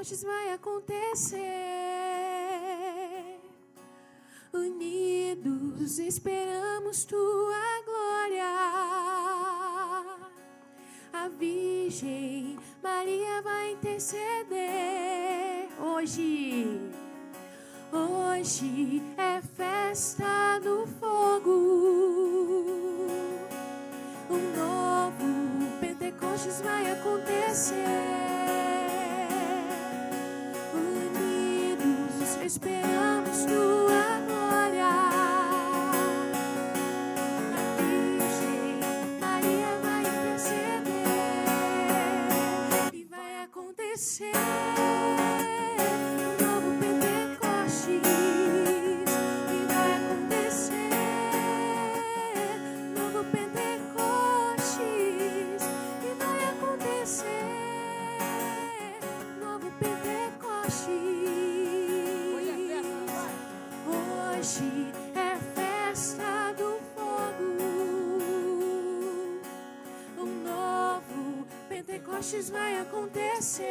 Pentecostes vai acontecer. Unidos esperamos tua glória. A Virgem Maria vai interceder hoje. Hoje é festa do fogo. Um novo Pentecostes vai acontecer. Esperamos tua glória. A Virgem Maria vai interceder e vai acontecer. Pentecostes vai acontecer.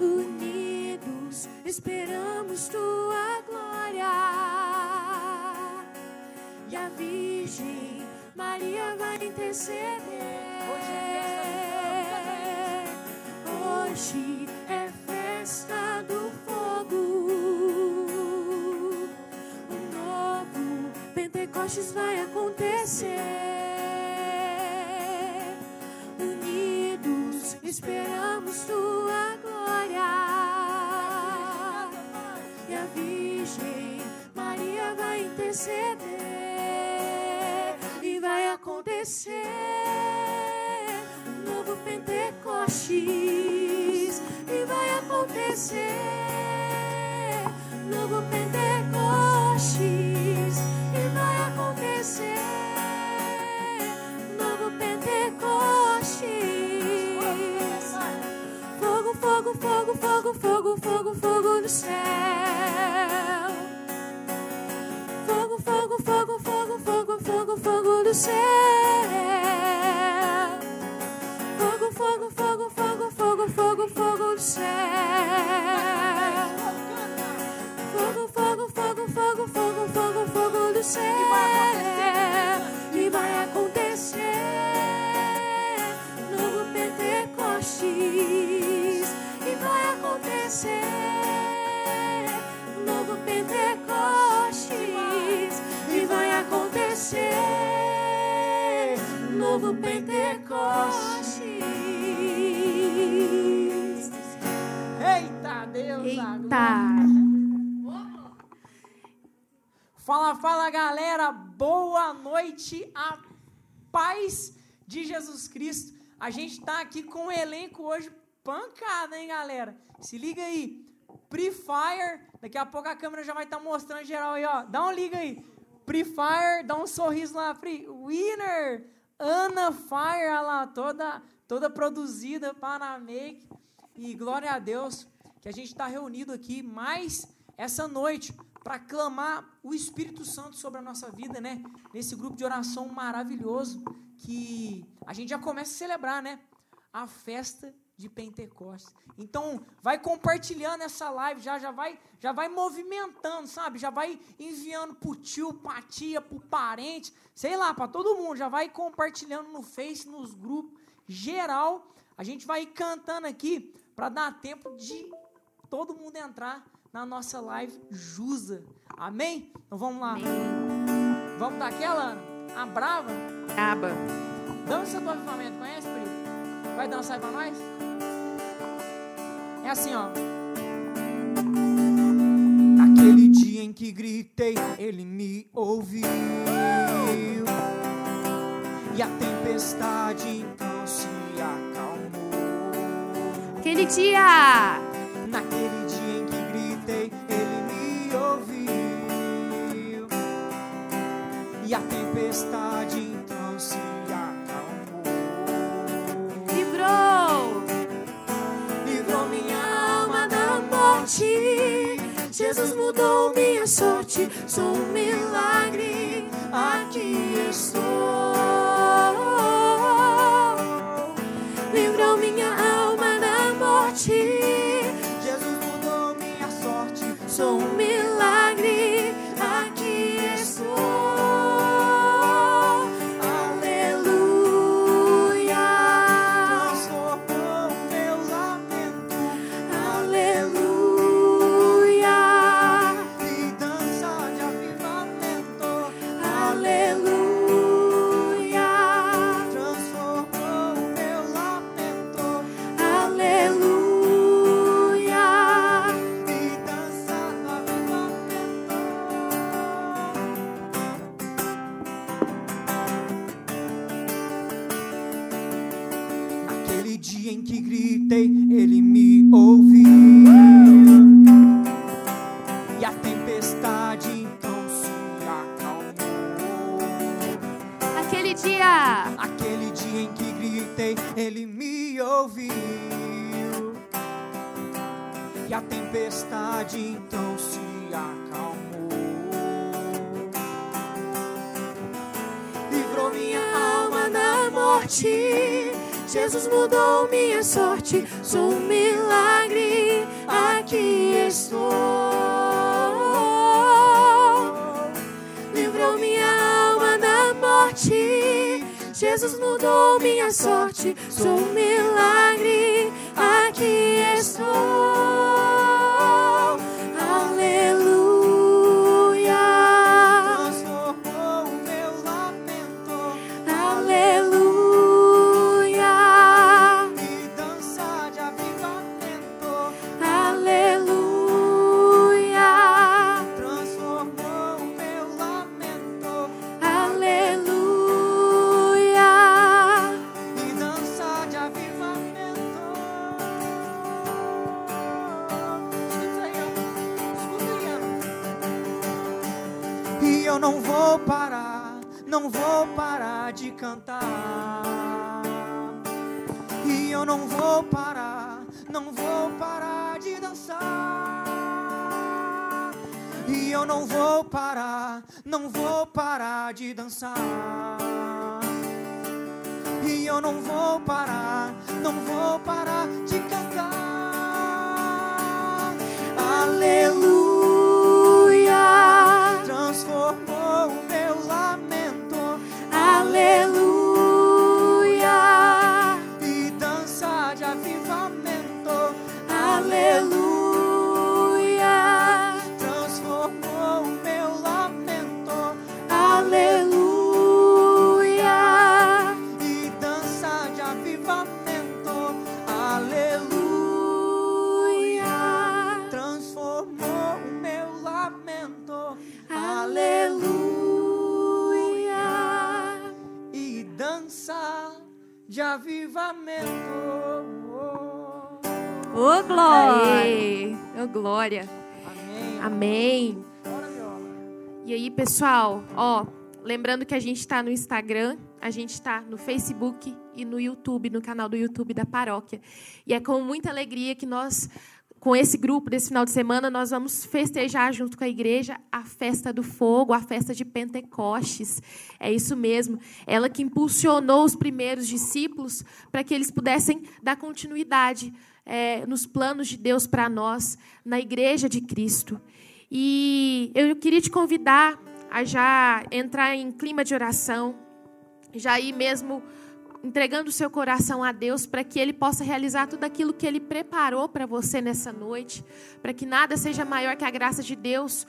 Unidos esperamos tua glória. E a Virgem Maria vai interceder. Hoje é festa do fogo. Um novo Pentecostes vai acontecer. Esperamos tua glória. E a Virgem Maria vai interceder e vai acontecer um novo Pentecostes e vai acontecer Cristo. A gente está aqui com o elenco hoje pancada, hein, galera? Se liga aí. Pre-Fire, daqui a pouco a câmera já vai estar tá mostrando geral aí, ó. Dá um liga aí. Pre-Fire, dá um sorriso lá, Free. Winner, Ana Fire, olha lá, toda, toda produzida para a Make. E glória a Deus que a gente está reunido aqui mais essa noite para clamar o Espírito Santo sobre a nossa vida, né? Nesse grupo de oração maravilhoso que a gente já começa a celebrar, né? A festa de Pentecostes. Então, vai compartilhando essa live, já, já, vai, já vai movimentando, sabe? Já vai enviando pro tio, pra tia, pro parente, sei lá, para todo mundo. Já vai compartilhando no Face, nos grupos, geral. A gente vai cantando aqui para dar tempo de todo mundo entrar na nossa live Jusa. Amém? Então vamos lá. Amém. Vamos daquela, Ana? A brava? Braba. Dança do avivamento, conhece, Pri? Vai dançar para nós? É assim, ó. Naquele dia em que gritei, ele me ouviu. E a tempestade então se acalmou. Aquele dia. Naquele E a tempestade então se acalmou. Livrou, livrou minha alma da morte. Jesus mudou minha sorte. Sou um milagre. Aqui estou. Livrou minha alma da morte. Jesus mudou minha sorte. Sou um milagre. Morte. Jesus mudou minha sorte. Sou um milagre. Aqui estou. Livrou minha alma da morte. Jesus mudou minha sorte. Sou um milagre. Aqui estou. Cantar. E eu não vou parar, não vou parar de dançar. E eu não vou parar, não vou parar de dançar. E eu não vou parar, não vou parar de cantar. Aleluia. De avivamento. Ô, glória. Aê. Ô, glória. Amém. Amém. E aí, pessoal, ó, lembrando que a gente está no Instagram, a gente está no Facebook e no YouTube, no canal do YouTube da paróquia. E é com muita alegria que nós, com esse grupo desse final de semana, nós vamos festejar junto com a igreja a festa do fogo, a festa de Pentecostes. É isso mesmo. Ela que impulsionou os primeiros discípulos para que eles pudessem dar continuidade é, nos planos de Deus para nós, na igreja de Cristo. E eu queria te convidar a já entrar em clima de oração, já ir mesmo entregando o seu coração a Deus para que Ele possa realizar tudo aquilo que Ele preparou para você nessa noite, para que nada seja maior que a graça de Deus,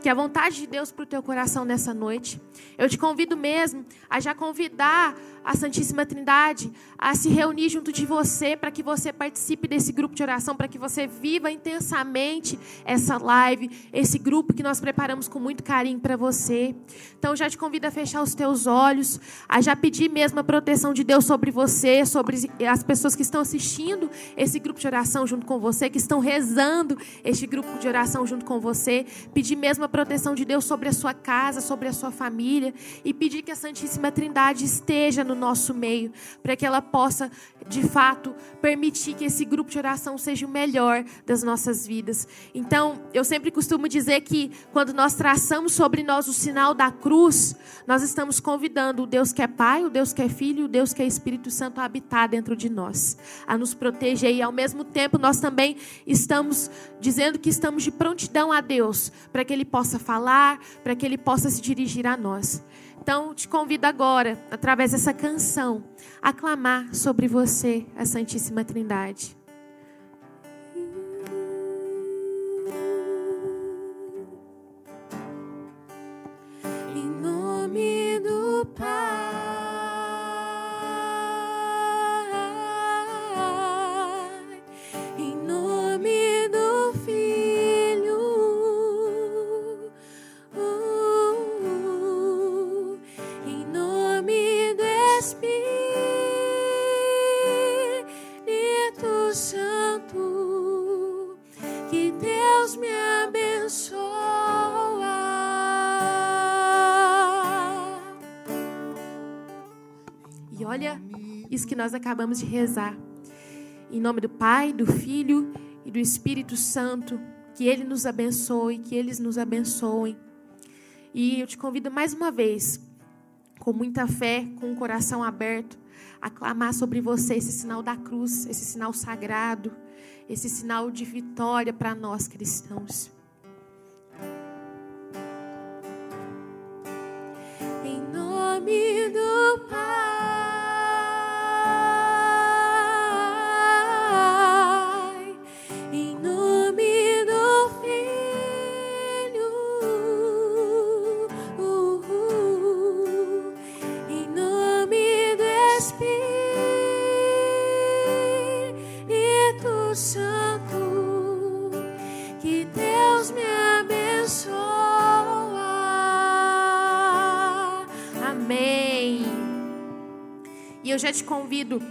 que a vontade de Deus para o teu coração nessa noite. Eu te convido mesmo a já convidar a Santíssima Trindade a se reunir junto de você para que você participe desse grupo de oração, para que você viva intensamente essa live, esse grupo que nós preparamos com muito carinho para você. Então já te convido a fechar os teus olhos, a já pedir mesmo a proteção de Deus sobre você, sobre as pessoas que estão assistindo esse grupo de oração junto com você, que estão rezando este grupo de oração junto com você, pedir mesmo a proteção de Deus sobre a sua casa, sobre a sua família e pedir que a Santíssima Trindade esteja no nosso meio, para que ela possa, de fato, permitir que esse grupo de oração seja o melhor das nossas vidas. Então, eu sempre costumo dizer que quando nós traçamos sobre nós o sinal da cruz, nós estamos convidando o Deus que é Pai, o Deus que é Filho, o Deus que é Espírito Santo a habitar dentro de nós, a nos proteger e ao mesmo tempo nós também estamos dizendo que estamos de prontidão a Deus, para que ele possa falar, para que ele possa se dirigir a nós. Então, te convido agora, através dessa canção, a clamar sobre você, a Santíssima Trindade. Em nome do Pai, isso que nós acabamos de rezar. Em nome do Pai, do Filho e do Espírito Santo, que Ele nos abençoe, que eles nos abençoem. E eu te convido mais uma vez, com muita fé, com o coração aberto, a clamar sobre você esse sinal da cruz, esse sinal sagrado, esse sinal de vitória para nós cristãos. Em nome do eu já te convido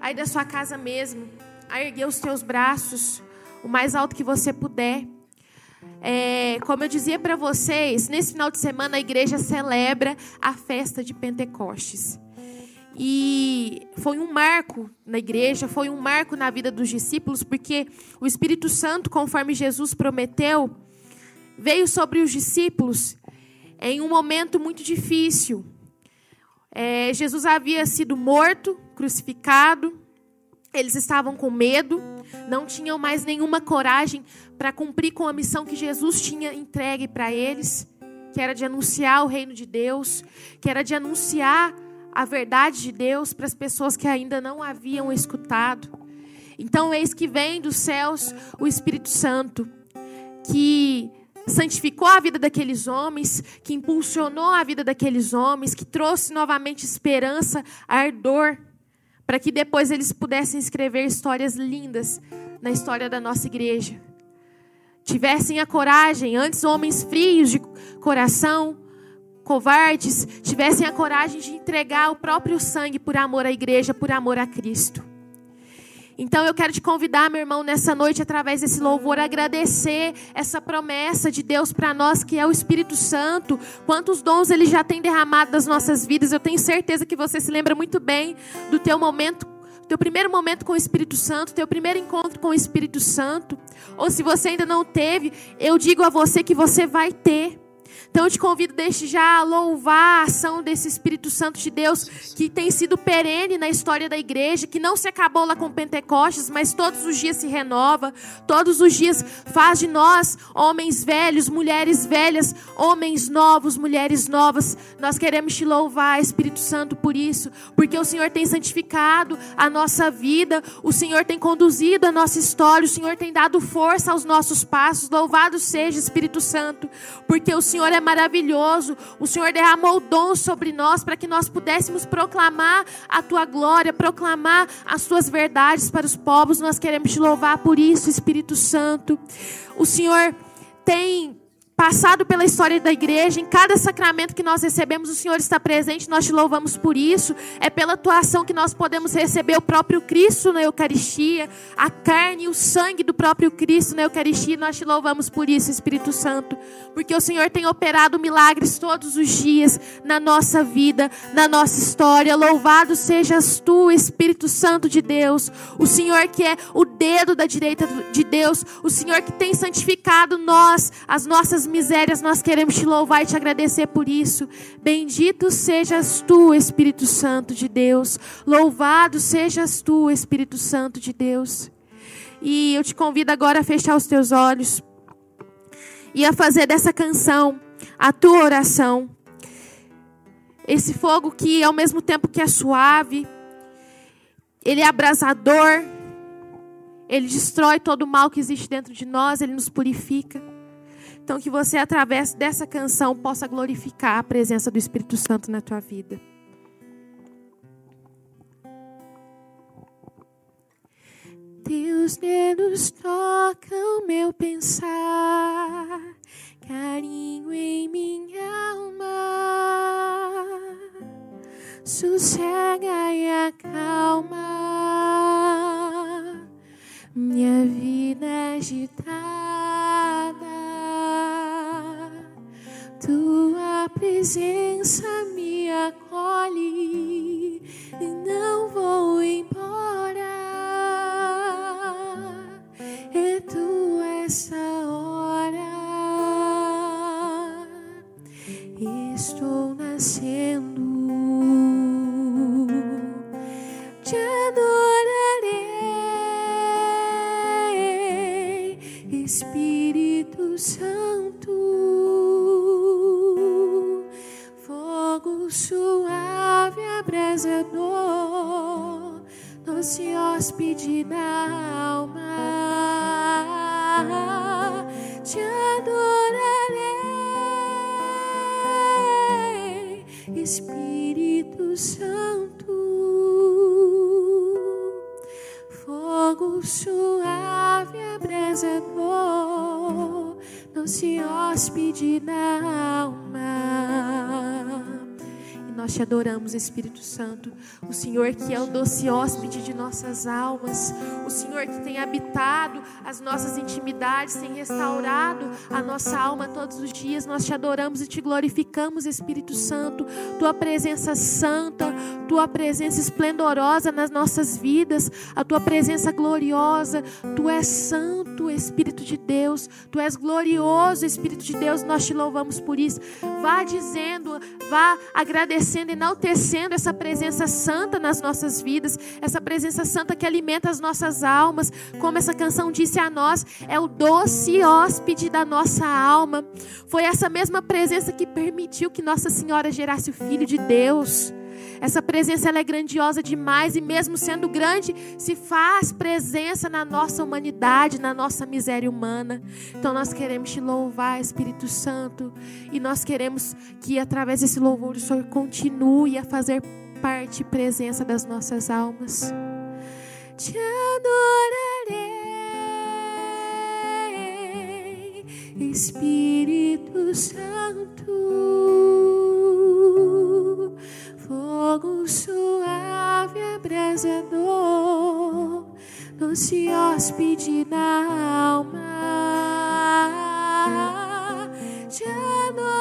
aí da sua casa mesmo a erguer os teus braços o mais alto que você puder. É, como eu dizia para vocês, nesse final de semana a igreja celebra a festa de Pentecostes. E foi um marco na igreja, foi um marco na vida dos discípulos, porque o Espírito Santo, conforme Jesus prometeu, veio sobre os discípulos em um momento muito difícil. É, Jesus havia sido morto, crucificado, eles estavam com medo, não tinham mais nenhuma coragem para cumprir com a missão que Jesus tinha entregue para eles, que era de anunciar o reino de Deus, que era de anunciar a verdade de Deus para as pessoas que ainda não haviam escutado. Então, eis que vem dos céus o Espírito Santo, que santificou a vida daqueles homens, que impulsionou a vida daqueles homens, que trouxe novamente esperança, ardor, para que depois eles pudessem escrever histórias lindas na história da nossa igreja. Tivessem a coragem, antes homens frios de coração, covardes, tivessem a coragem de entregar o próprio sangue por amor à igreja, por amor a Cristo. Então eu quero te convidar, meu irmão, nessa noite, através desse louvor, a agradecer essa promessa de Deus para nós, que é o Espírito Santo. Quantos dons ele já tem derramado nas nossas vidas. Eu tenho certeza que você se lembra muito bem do teu momento teu primeiro momento com o Espírito Santo, teu primeiro encontro com o Espírito Santo, ou se você ainda não teve, eu digo a você que você vai ter. Então eu te convido desde já a louvar a ação desse Espírito Santo de Deus que tem sido perene na história da igreja, que não se acabou lá com Pentecostes, mas todos os dias se renova, todos os dias faz de nós homens velhos, mulheres velhas, homens novos, mulheres novas. Nós queremos te louvar, Espírito Santo, por isso, porque o Senhor tem santificado a nossa vida, o Senhor tem conduzido a nossa história, o Senhor tem dado força aos nossos passos. Louvado seja Espírito Santo, porque o Senhor é maravilhoso. O Senhor derramou dom sobre nós para que nós pudéssemos proclamar a tua glória, proclamar as tuas verdades para os povos. Nós queremos te louvar por isso, Espírito Santo. O Senhor tem passado pela história da igreja, em cada sacramento que nós recebemos, o Senhor está presente, nós te louvamos por isso. É pela tua ação que nós podemos receber o próprio Cristo na Eucaristia, a carne e o sangue do próprio Cristo na Eucaristia, nós te louvamos por isso, Espírito Santo, porque o Senhor tem operado milagres todos os dias na nossa vida, na nossa história. Louvado sejas tu, Espírito Santo de Deus, o Senhor que é o dedo da direita de Deus, o Senhor que tem santificado nós, as nossas misérias, nós queremos te louvar e te agradecer por isso. Bendito sejas tu, Espírito Santo de Deus. Louvado sejas tu, Espírito Santo de Deus. E eu te convido agora a fechar os teus olhos e a fazer dessa canção a tua oração. Esse fogo que, ao mesmo tempo que é suave, ele é abrasador, ele destrói todo o mal que existe dentro de nós, ele nos purifica. Então, que você, através dessa canção, possa glorificar a presença do Espírito Santo na tua vida. Teus dedos tocam meu pensar, carinho em minha alma, sossega e acalma. Minha vida agitada tua presença me acolhe não vou embora. É tu essa hora. Estou nascendo. Suave, abrasador, doce hóspede na alma. Te adorarei, Espírito Santo. Fogo suave, abrasador, doce hóspede na alma. Nós te adoramos, Espírito Santo, o Senhor que é o doce hóspede de nossas almas, o Senhor que tem habitado as nossas intimidades, tem restaurado a nossa alma todos os dias. Nós te adoramos e te glorificamos, Espírito Santo, tua presença santa, tua presença esplendorosa nas nossas vidas, a tua presença gloriosa. Tu és santo, Espírito de Deus, tu és glorioso, Espírito de Deus. Nós te louvamos por isso. Vá dizendo, vá agradecendo, enaltecendo essa presença santa nas nossas vidas, essa presença santa que alimenta as nossas almas, como essa canção disse a nós, é o doce hóspede da nossa alma. Foi essa mesma presença que permitiu que Nossa Senhora gerasse o Filho de Deus. Essa presença ela é grandiosa demais e mesmo sendo grande, se faz presença na nossa humanidade, na nossa miséria humana. Então nós queremos te louvar, Espírito Santo, e nós queremos que através desse louvor o Senhor continue a fazer parte e presença das nossas almas. Te adorarei, Espírito Santo fogo suave, abrasador, doce hóspede na alma. Te adorarei,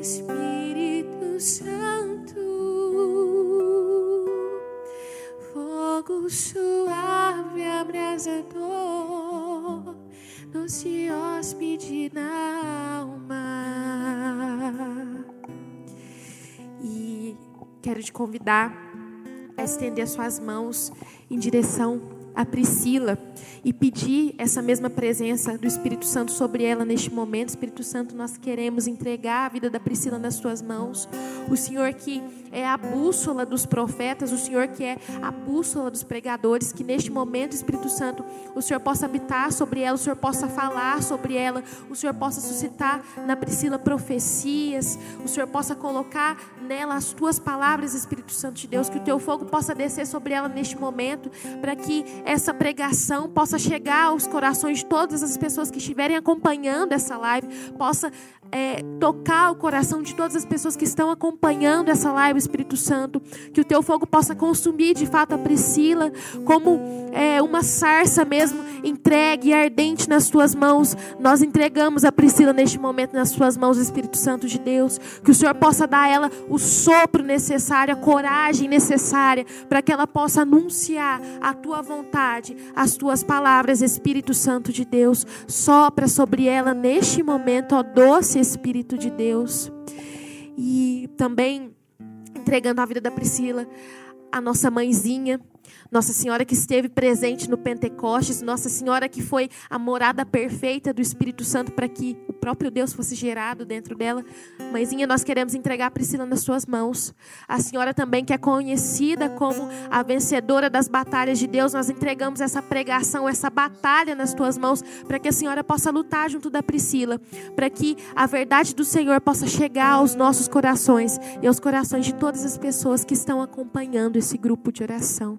Espírito Santo, fogo suave, abrasador, doce hóspede na alma. E quero te convidar a estender as suas mãos em direção a Priscila e pedir essa mesma presença do Espírito Santo sobre ela neste momento. Espírito Santo, nós queremos entregar a vida da Priscila nas tuas mãos. O Senhor que é a bússola dos profetas, o Senhor que é a bússola dos pregadores, que neste momento, Espírito Santo, o Senhor possa habitar sobre ela, o Senhor possa falar sobre ela, o Senhor possa suscitar na Priscila profecias, o Senhor possa colocar nela as tuas palavras, Espírito Santo de Deus, que o teu fogo possa descer sobre ela neste momento, para que essa pregação possa chegar aos corações de todas as pessoas que estiverem acompanhando essa live, possa é, tocar o coração de todas as pessoas que estão acompanhando essa live, Espírito Santo, que o teu fogo possa consumir de fato a Priscila, como é, uma sarça mesmo, entregue e ardente nas tuas mãos. Nós entregamos a Priscila neste momento nas tuas mãos, Espírito Santo de Deus, que o Senhor possa dar a ela o sopro necessário, a coragem necessária, para que ela possa anunciar a tua vontade, as tuas palavras, Espírito Santo de Deus. Sopra sobre ela neste momento, ó doce Espírito de Deus. E também entregando a vida da Priscila, a nossa mãezinha, nossa Senhora que esteve presente no Pentecostes, Nossa Senhora que foi a morada perfeita do Espírito Santo para que o próprio Deus fosse gerado dentro dela. Mãezinha, nós queremos entregar a Priscila nas suas mãos. A Senhora também que é conhecida como a vencedora das batalhas de Deus, nós entregamos essa pregação, essa batalha nas tuas mãos, para que a Senhora possa lutar junto da Priscila, para que a verdade do Senhor possa chegar aos nossos corações e aos corações de todas as pessoas que estão acompanhando esse grupo de oração.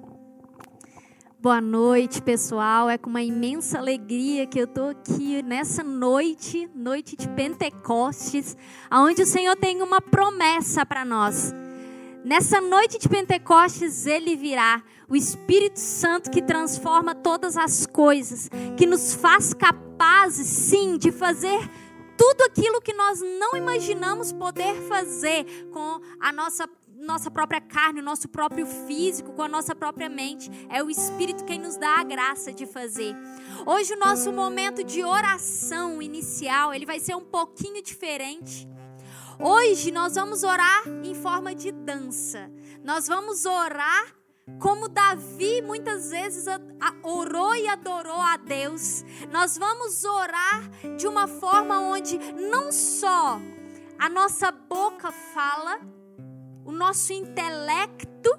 Boa noite, pessoal. É com uma imensa alegria que eu estou aqui nessa noite, noite de Pentecostes, onde o Senhor tem uma promessa para nós. Nessa noite de Pentecostes, ele virá, o Espírito Santo que transforma todas as coisas, que nos faz capazes, sim, de fazer tudo aquilo que nós não imaginamos poder fazer com a nossa nossa própria carne, o nosso próprio físico, com a nossa própria mente. É o Espírito quem nos dá a graça de fazer. Hoje o nosso momento de oração inicial, ele vai ser um pouquinho diferente. Hoje nós vamos orar em forma de dança. Nós vamos orar como Davi muitas vezes orou e adorou a Deus. Nós vamos orar de uma forma onde não só a nossa boca fala, o nosso intelecto,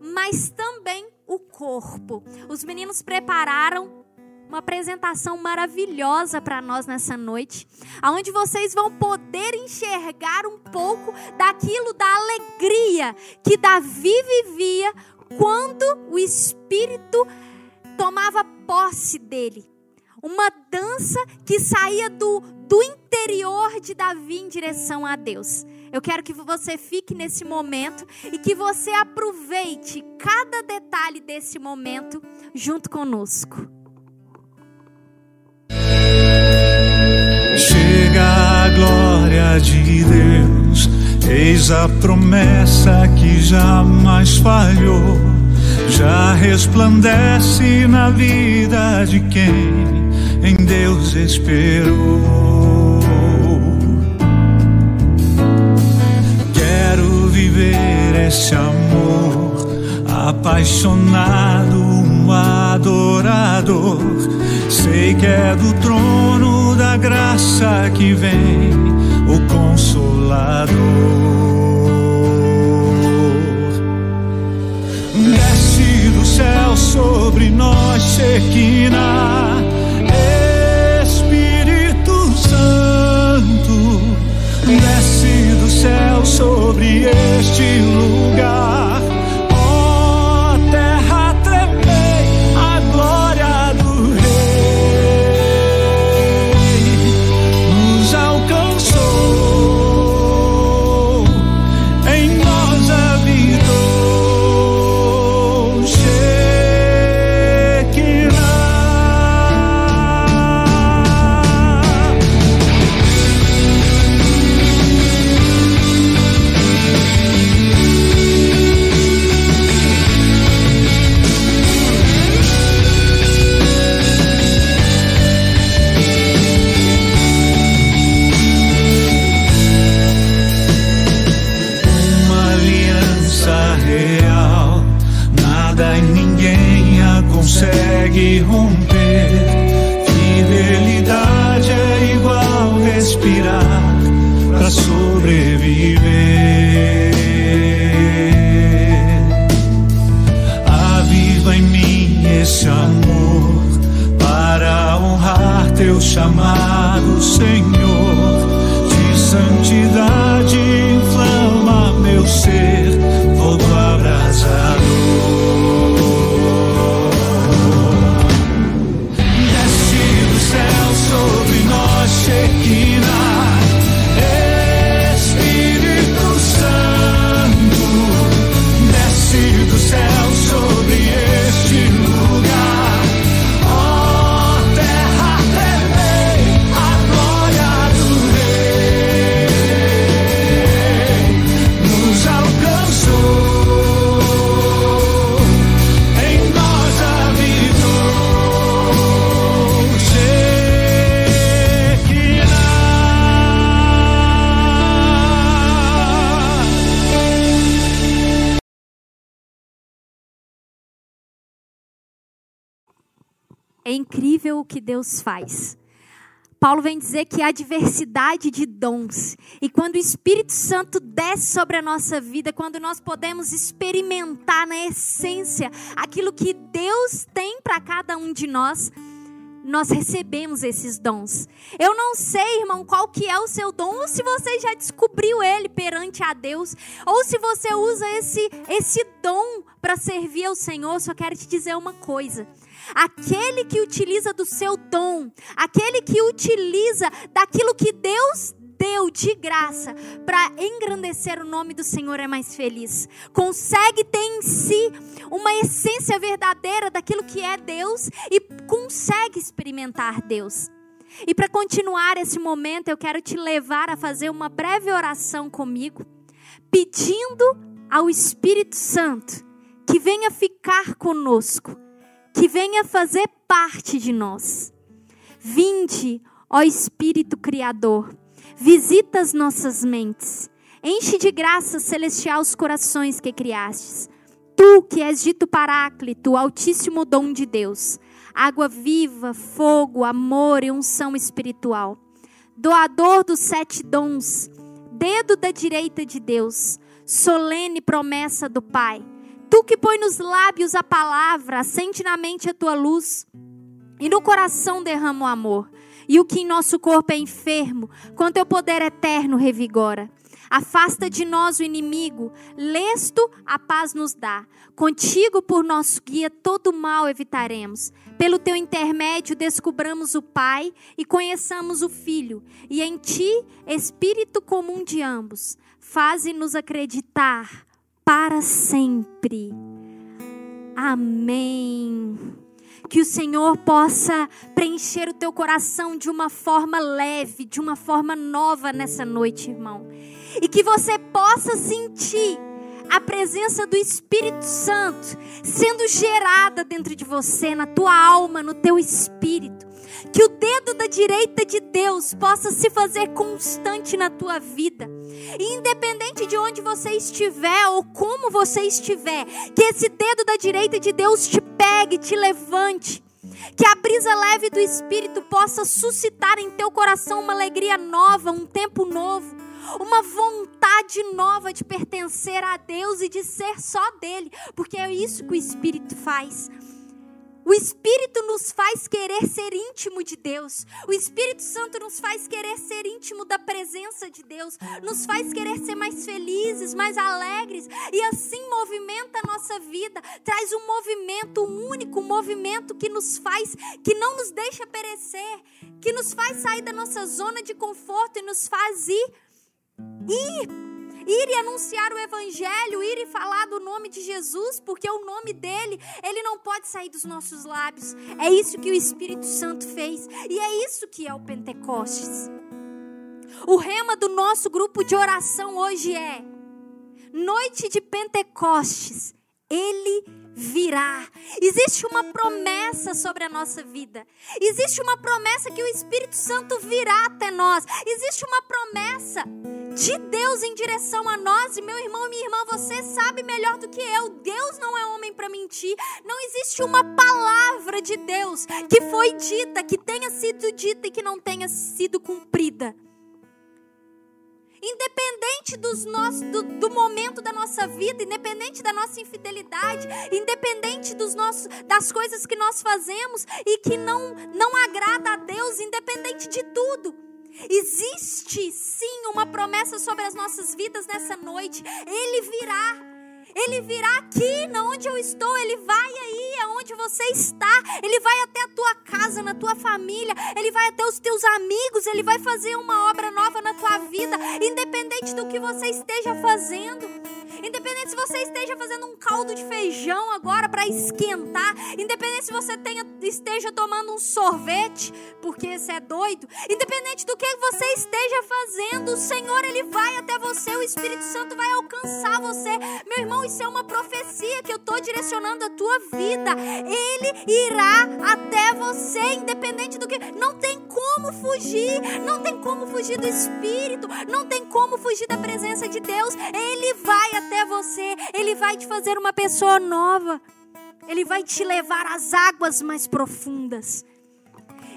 mas também o corpo. Os meninos prepararam uma apresentação maravilhosa para nós nessa noite, aonde vocês vão poder enxergar um pouco daquilo da alegria que Davi vivia quando o Espírito tomava posse dele. Uma dança que saía do, do interior de Davi em direção a Deus. Eu quero que você fique nesse momento e que você aproveite cada detalhe desse momento junto conosco. Chega a glória de Deus, eis a promessa que jamais falhou, já resplandece na vida de quem em Deus esperou. esse amor apaixonado, um adorador. Sei que é do trono da graça que vem o consolador. Céu sobre nós, Shekinah, Espírito Santo. Desce do céu sobre este lugar. की हूँ पे É incrível o que Deus faz. Paulo vem dizer que há diversidade de dons. E quando o Espírito Santo desce sobre a nossa vida, quando nós podemos experimentar na essência aquilo que Deus tem para cada um de nós, nós recebemos esses dons. Eu não sei, irmão, qual que é o seu dom, ou se você já descobriu ele perante a Deus, ou se você usa esse esse dom para servir ao Senhor, só quero te dizer uma coisa. Aquele que utiliza do seu dom, aquele que utiliza daquilo que Deus deu de graça para engrandecer o nome do Senhor é mais feliz. Consegue ter em si uma essência verdadeira daquilo que é Deus e consegue experimentar Deus. E para continuar esse momento, eu quero te levar a fazer uma breve oração comigo, pedindo ao Espírito Santo que venha ficar conosco, que venha fazer parte de nós. Vinde, ó Espírito Criador, visita as nossas mentes, enche de graça celestial os corações que criastes. Tu que és dito Paráclito, altíssimo dom de Deus água viva, fogo, amor e unção espiritual. Doador dos sete dons, dedo da direita de Deus, solene promessa do Pai. Tu que põe nos lábios a palavra, acende na mente a tua luz, e no coração derrama o amor. E o que em nosso corpo é enfermo, com teu poder eterno revigora. Afasta de nós o inimigo, lesto a paz nos dá. Contigo, por nosso guia, todo mal evitaremos. Pelo teu intermédio, descubramos o Pai e conheçamos o Filho. E em ti, Espírito comum de ambos, faze-nos acreditar para sempre. Amém que o Senhor possa preencher o teu coração de uma forma leve, de uma forma nova nessa noite, irmão. E que você possa sentir a presença do Espírito Santo sendo gerada dentro de você, na tua alma, no teu espírito. Que o dedo da direita de Deus possa se fazer constante na tua vida. Independente de onde você estiver ou como você estiver, que esse dedo da direita de Deus te pegue, te levante. Que a brisa leve do Espírito possa suscitar em teu coração uma alegria nova, um tempo novo uma vontade nova de pertencer a Deus e de ser só dele, porque é isso que o Espírito faz. O Espírito nos faz querer ser íntimo de Deus. O Espírito Santo nos faz querer ser íntimo da presença de Deus. Nos faz querer ser mais felizes, mais alegres. E assim movimenta a nossa vida. Traz um movimento único, um movimento que nos faz, que não nos deixa perecer. Que nos faz sair da nossa zona de conforto e nos faz ir ir, ir e anunciar o evangelho, ir e falar do nome de Jesus, porque o nome dele, ele não pode sair dos nossos lábios. É isso que o Espírito Santo fez e é isso que é o Pentecostes. O rema do nosso grupo de oração hoje é: Noite de Pentecostes. Ele virá. Existe uma promessa sobre a nossa vida. Existe uma promessa que o Espírito Santo virá até nós. Existe uma promessa de Deus em direção a nós. E meu irmão e minha irmã, você sabe melhor do que eu. Deus não é homem para mentir. Não existe uma palavra de Deus que foi dita, que tenha sido dita e que não tenha sido cumprida. Independente dos do, do, momento da nossa vida, independente da nossa infidelidade, independente dos nossos, das coisas que nós fazemos e que não, não agrada a Deus, independente de tudo. Existe sim uma promessa sobre as nossas vidas nessa noite. Ele virá. Ele virá aqui, na onde eu estou, ele vai aí, aonde você está, ele vai até a tua casa, na tua família, ele vai até os teus amigos, ele vai fazer uma obra nova na tua vida, independente do que você esteja fazendo. Independente se você esteja fazendo um caldo de feijão agora para esquentar, independente se você tenha, esteja tomando um sorvete, porque você é doido, independente do que você esteja fazendo, o Senhor ele vai até você, o Espírito Santo vai alcançar você. Meu irmão, isso é uma profecia que eu estou direcionando a tua vida. Ele irá até você, independente do que. Não tem como fugir, não tem como fugir do Espírito, não tem como fugir da presença de Deus. Ele vai até você, ele vai te fazer uma pessoa nova. Ele vai te levar às águas mais profundas.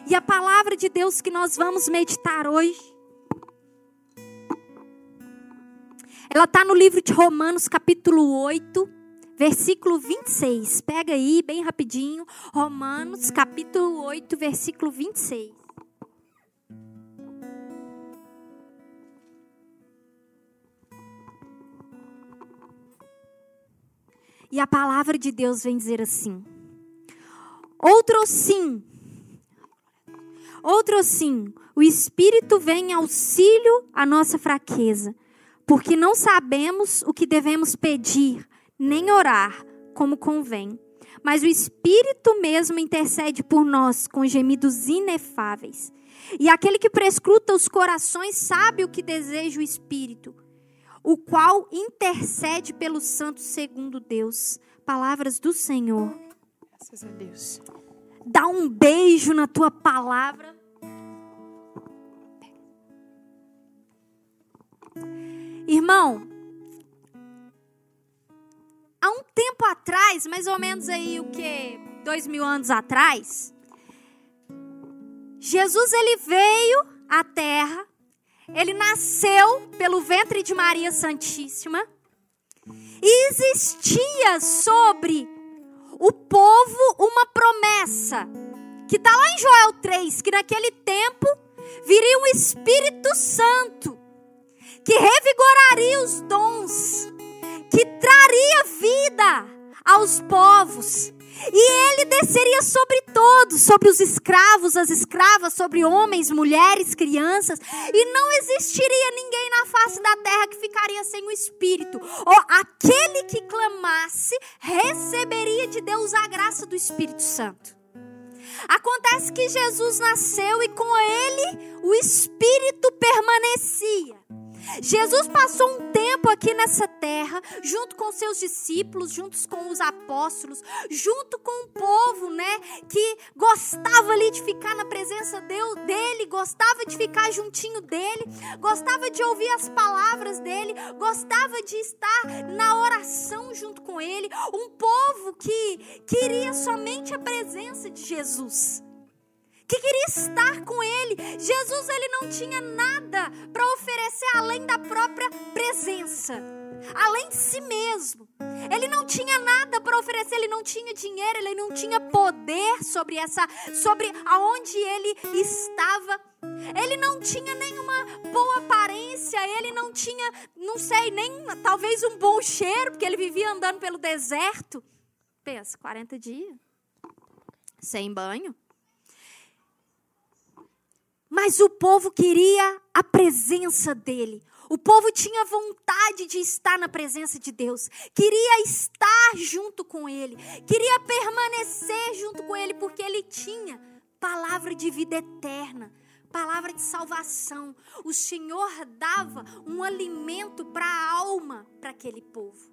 E a palavra de Deus que nós vamos meditar hoje, ela está no livro de Romanos, capítulo 8, versículo 26. Pega aí, bem rapidinho. Romanos, capítulo 8, versículo 26. E a palavra de Deus vem dizer assim: Outro sim, outro sim, o Espírito vem em auxílio à nossa fraqueza, porque não sabemos o que devemos pedir, nem orar como convém. Mas o Espírito mesmo intercede por nós com gemidos inefáveis. E aquele que prescruta os corações sabe o que deseja o Espírito, o qual intercede pelos santos segundo Deus. Palavras do Senhor. Graças a Deus. Dá um beijo na tua palavra. Irmão, há um tempo atrás, mais ou menos aí o que dois mil anos atrás, Jesus ele veio à Terra, ele nasceu pelo ventre de Maria Santíssima e existia sobre o povo uma promessa que está lá em Joel 3, que naquele tempo viria um Espírito Santo que revigoraria os dons, que traria vida aos povos. E ele desceria sobre todos, sobre os escravos, as escravas, sobre homens, mulheres, crianças, e não existiria ninguém na face da terra que ficaria sem o Espírito. Ou aquele que clamasse receberia de Deus a graça do Espírito Santo. Acontece que Jesus nasceu e com ele o Espírito permanecia. Jesus passou um tempo aqui nessa terra, junto com seus discípulos, juntos com os apóstolos, junto com o povo, né, que gostava ali de ficar na presença dele, gostava de ficar juntinho dele, gostava de ouvir as palavras dele, gostava de estar na oração junto com ele, um povo que queria somente a presença de Jesus que queria estar com ele. Jesus ele não tinha nada para oferecer além da própria presença, além de si mesmo. Ele não tinha nada para oferecer, ele não tinha dinheiro, ele não tinha poder sobre essa sobre aonde ele estava. Ele não tinha nenhuma boa aparência, ele não tinha, não sei, nem talvez um bom cheiro, porque ele vivia andando pelo deserto. Pensa, 40 dias sem banho. Mas o povo queria a presença dele. O povo tinha vontade de estar na presença de Deus, queria estar junto com Ele, queria permanecer junto com Ele, porque Ele tinha palavra de vida eterna, palavra de salvação. O Senhor dava um alimento para a alma para aquele povo.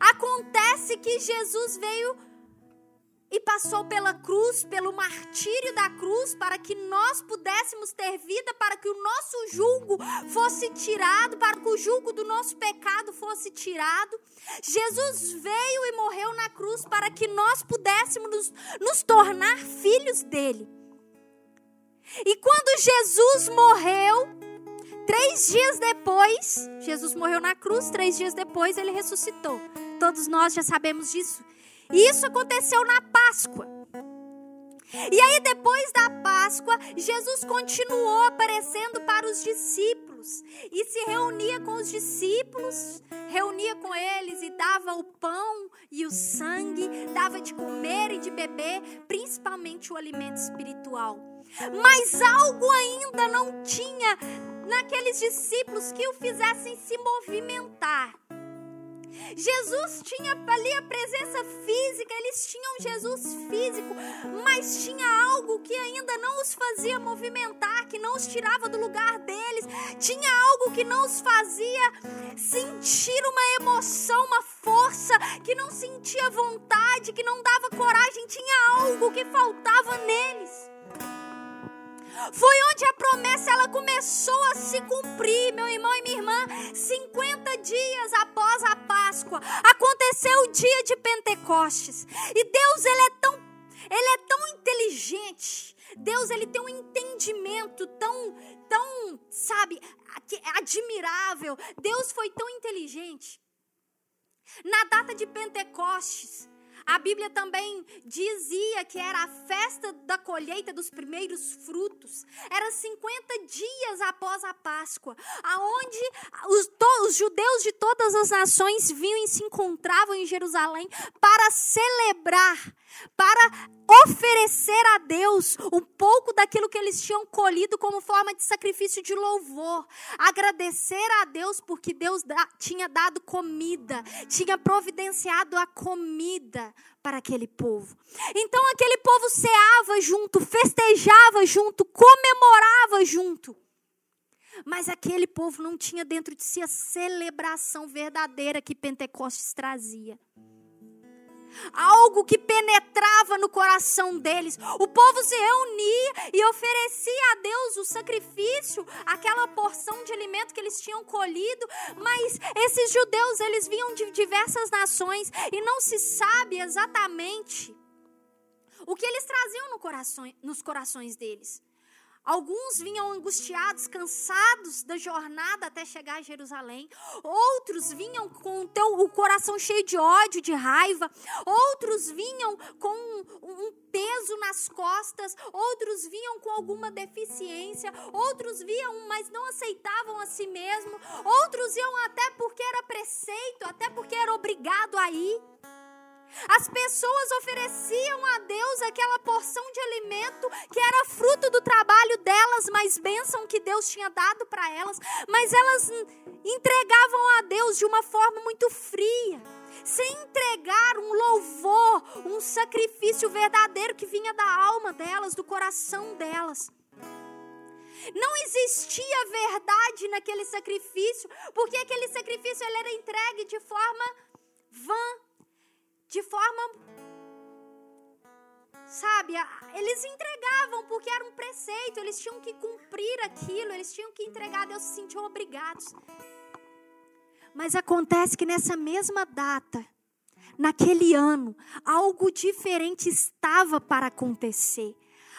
Acontece que Jesus veio e passou pela cruz, pelo martírio da cruz, para que nós pudéssemos ter vida, para que o nosso julgo fosse tirado, para que o julgo do nosso pecado fosse tirado. Jesus veio e morreu na cruz para que nós pudéssemos nos, nos tornar filhos dele. E quando Jesus morreu, três dias depois, Jesus morreu na cruz, três dias depois ele ressuscitou. Todos nós já sabemos disso. E isso aconteceu na Páscoa. E aí, depois da Páscoa, Jesus continuou aparecendo para os discípulos e se reunia com os discípulos, reunia com eles e dava o pão e o sangue, dava de comer e de beber, principalmente o alimento espiritual. Mas algo ainda não tinha naqueles discípulos que o fizessem se movimentar. Jesus tinha ali a presença física, eles tinham Jesus físico, mas tinha algo que ainda não os fazia movimentar, que não os tirava do lugar deles, tinha algo que não os fazia sentir uma emoção, uma força, que não sentia vontade, que não dava coragem, tinha algo que faltava neles. Foi onde a promessa ela começou a se cumprir, meu irmão e minha irmã. 50 dias após a Páscoa, aconteceu o dia de Pentecostes. E Deus, ele é tão, ele é tão inteligente. Deus, ele tem um entendimento tão, tão, sabe, admirável. Deus foi tão inteligente. Na data de Pentecostes, A Bíblia também dizia que era a festa da colheita dos primeiros frutos. Era 50 dias após a Páscoa, aonde os, os judeus de todas as nações vinham e se encontravam em Jerusalém para celebrar, para oferecer a Deus um pouco daquilo que eles tinham colhido como forma de sacrifício de louvor, agradecer a Deus porque Deus da, tinha dado comida, tinha providenciado a comida para aquele povo. Então aquele povo ceava junto, festejava junto, comemorava junto. Mas aquele povo não tinha dentro de si a celebração verdadeira que Pentecostes trazia algo que penetrava no coração deles. O povo se reunia e oferecia a Deus o sacrifício, aquela porção de alimento que eles tinham colhido, mas esses judeus, eles vinham de diversas nações e não se sabe exatamente o que eles traziam no coração, nos corações deles. Alguns vinham angustiados, cansados da jornada até chegar a Jerusalém. Outros vinham com o, teu, o coração cheio de ódio, de raiva. Outros vinham com um, um peso nas costas. Outros vinham com alguma deficiência. Outros viam, mas não aceitavam a si mesmo. Outros iam até porque era preceito, até porque era obrigado a ir. As pessoas ofereciam a Deus aquela porção de alimento que era fruto do trabalho delas, mas bênção que Deus tinha dado para elas, mas elas entregavam a Deus de uma forma muito fria, sem entregar um louvor, um sacrifício verdadeiro que vinha da alma delas, do coração delas. Não existia verdade naquele sacrifício, porque aquele sacrifício ele era entregue de forma vã, de forma. Sabe, eles entregavam porque era um preceito, eles tinham que cumprir aquilo, eles tinham que entregar, Deus se sentiam obrigados. Mas acontece que nessa mesma data, naquele ano, algo diferente estava para acontecer.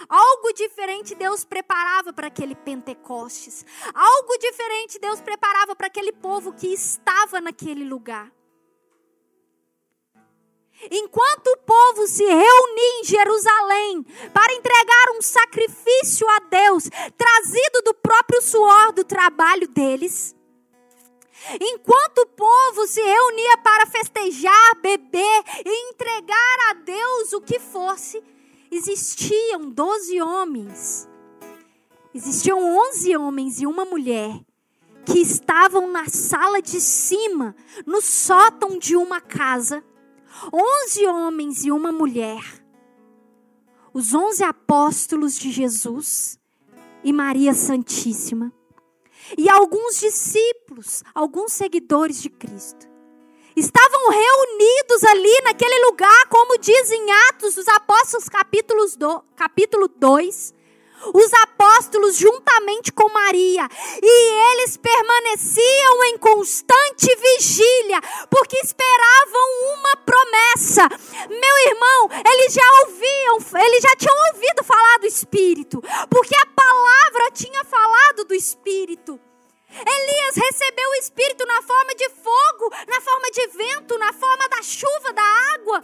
Algo diferente Deus preparava para aquele Pentecostes. Algo diferente Deus preparava para aquele povo que estava naquele lugar. Enquanto o povo se reunia em Jerusalém para entregar um sacrifício a Deus, trazido do próprio suor do trabalho deles, enquanto o povo se reunia para festejar, beber e entregar a Deus o que fosse, existiam doze homens, existiam onze homens e uma mulher que estavam na sala de cima, no sótão de uma casa onze homens e uma mulher, os onze apóstolos de Jesus e Maria Santíssima, e alguns discípulos, alguns seguidores de Cristo, estavam reunidos ali naquele lugar, como diz em Atos dos Apóstolos, capítulo 2, os apóstolos juntamente com Maria, e eles permaneciam em constante vigília, porque esperavam uma promessa. Meu irmão, eles já ouviam, eles já tinham ouvido falar do Espírito, porque a palavra tinha falado do Espírito. Elias recebeu o Espírito na forma de fogo, na forma de vento, na forma da chuva, da água.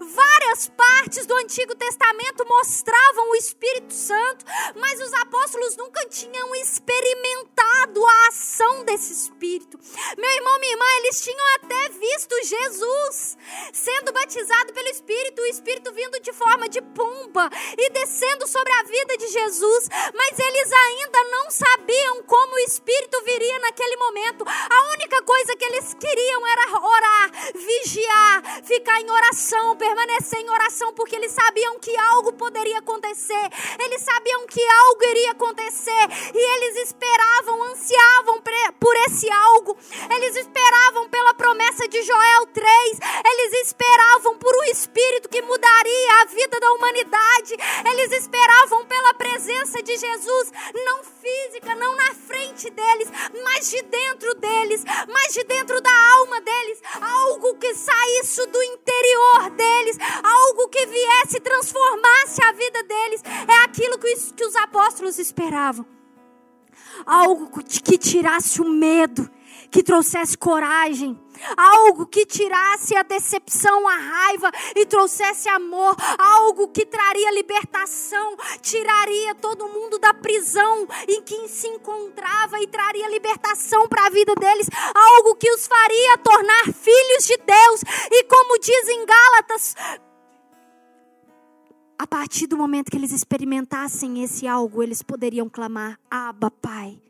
Várias partes do Antigo Testamento mostravam o Espírito Santo, mas os apóstolos nunca tinham experimentado a ação desse Espírito. Meu irmão, minha irmã, eles tinham até visto Jesus sendo batizado pelo Espírito, o Espírito vindo de forma de pomba e descendo sobre a vida de Jesus, mas eles ainda não sabiam como o Espírito viria naquele momento. A única coisa que eles queriam era orar, vigiar, ficar em oração permanecer em oração porque eles sabiam que algo poderia acontecer. Eles sabiam que algo iria acontecer e eles esperavam, ansiavam por esse algo. Eles esperavam pela promessa de Joel 3. Eles esperavam por um espírito que mudaria a vida da humanidade. Eles esperavam pela presença de Jesus, não física, não na frente deles, mas de dentro deles, mas de dentro da alma deles, algo que saísse do interior deles deles, algo que viesse transformasse a vida deles. É aquilo que que os apóstolos esperavam. Algo que tirasse o medo que trouxesse coragem, algo que tirasse a decepção, a raiva e trouxesse amor, algo que traria libertação, tiraria todo mundo da prisão em que se encontrava e traria libertação para a vida deles, algo que os faria tornar filhos de Deus. E como diz em Gálatas, a partir do momento que eles experimentassem esse algo, eles poderiam clamar: Abba, Pai.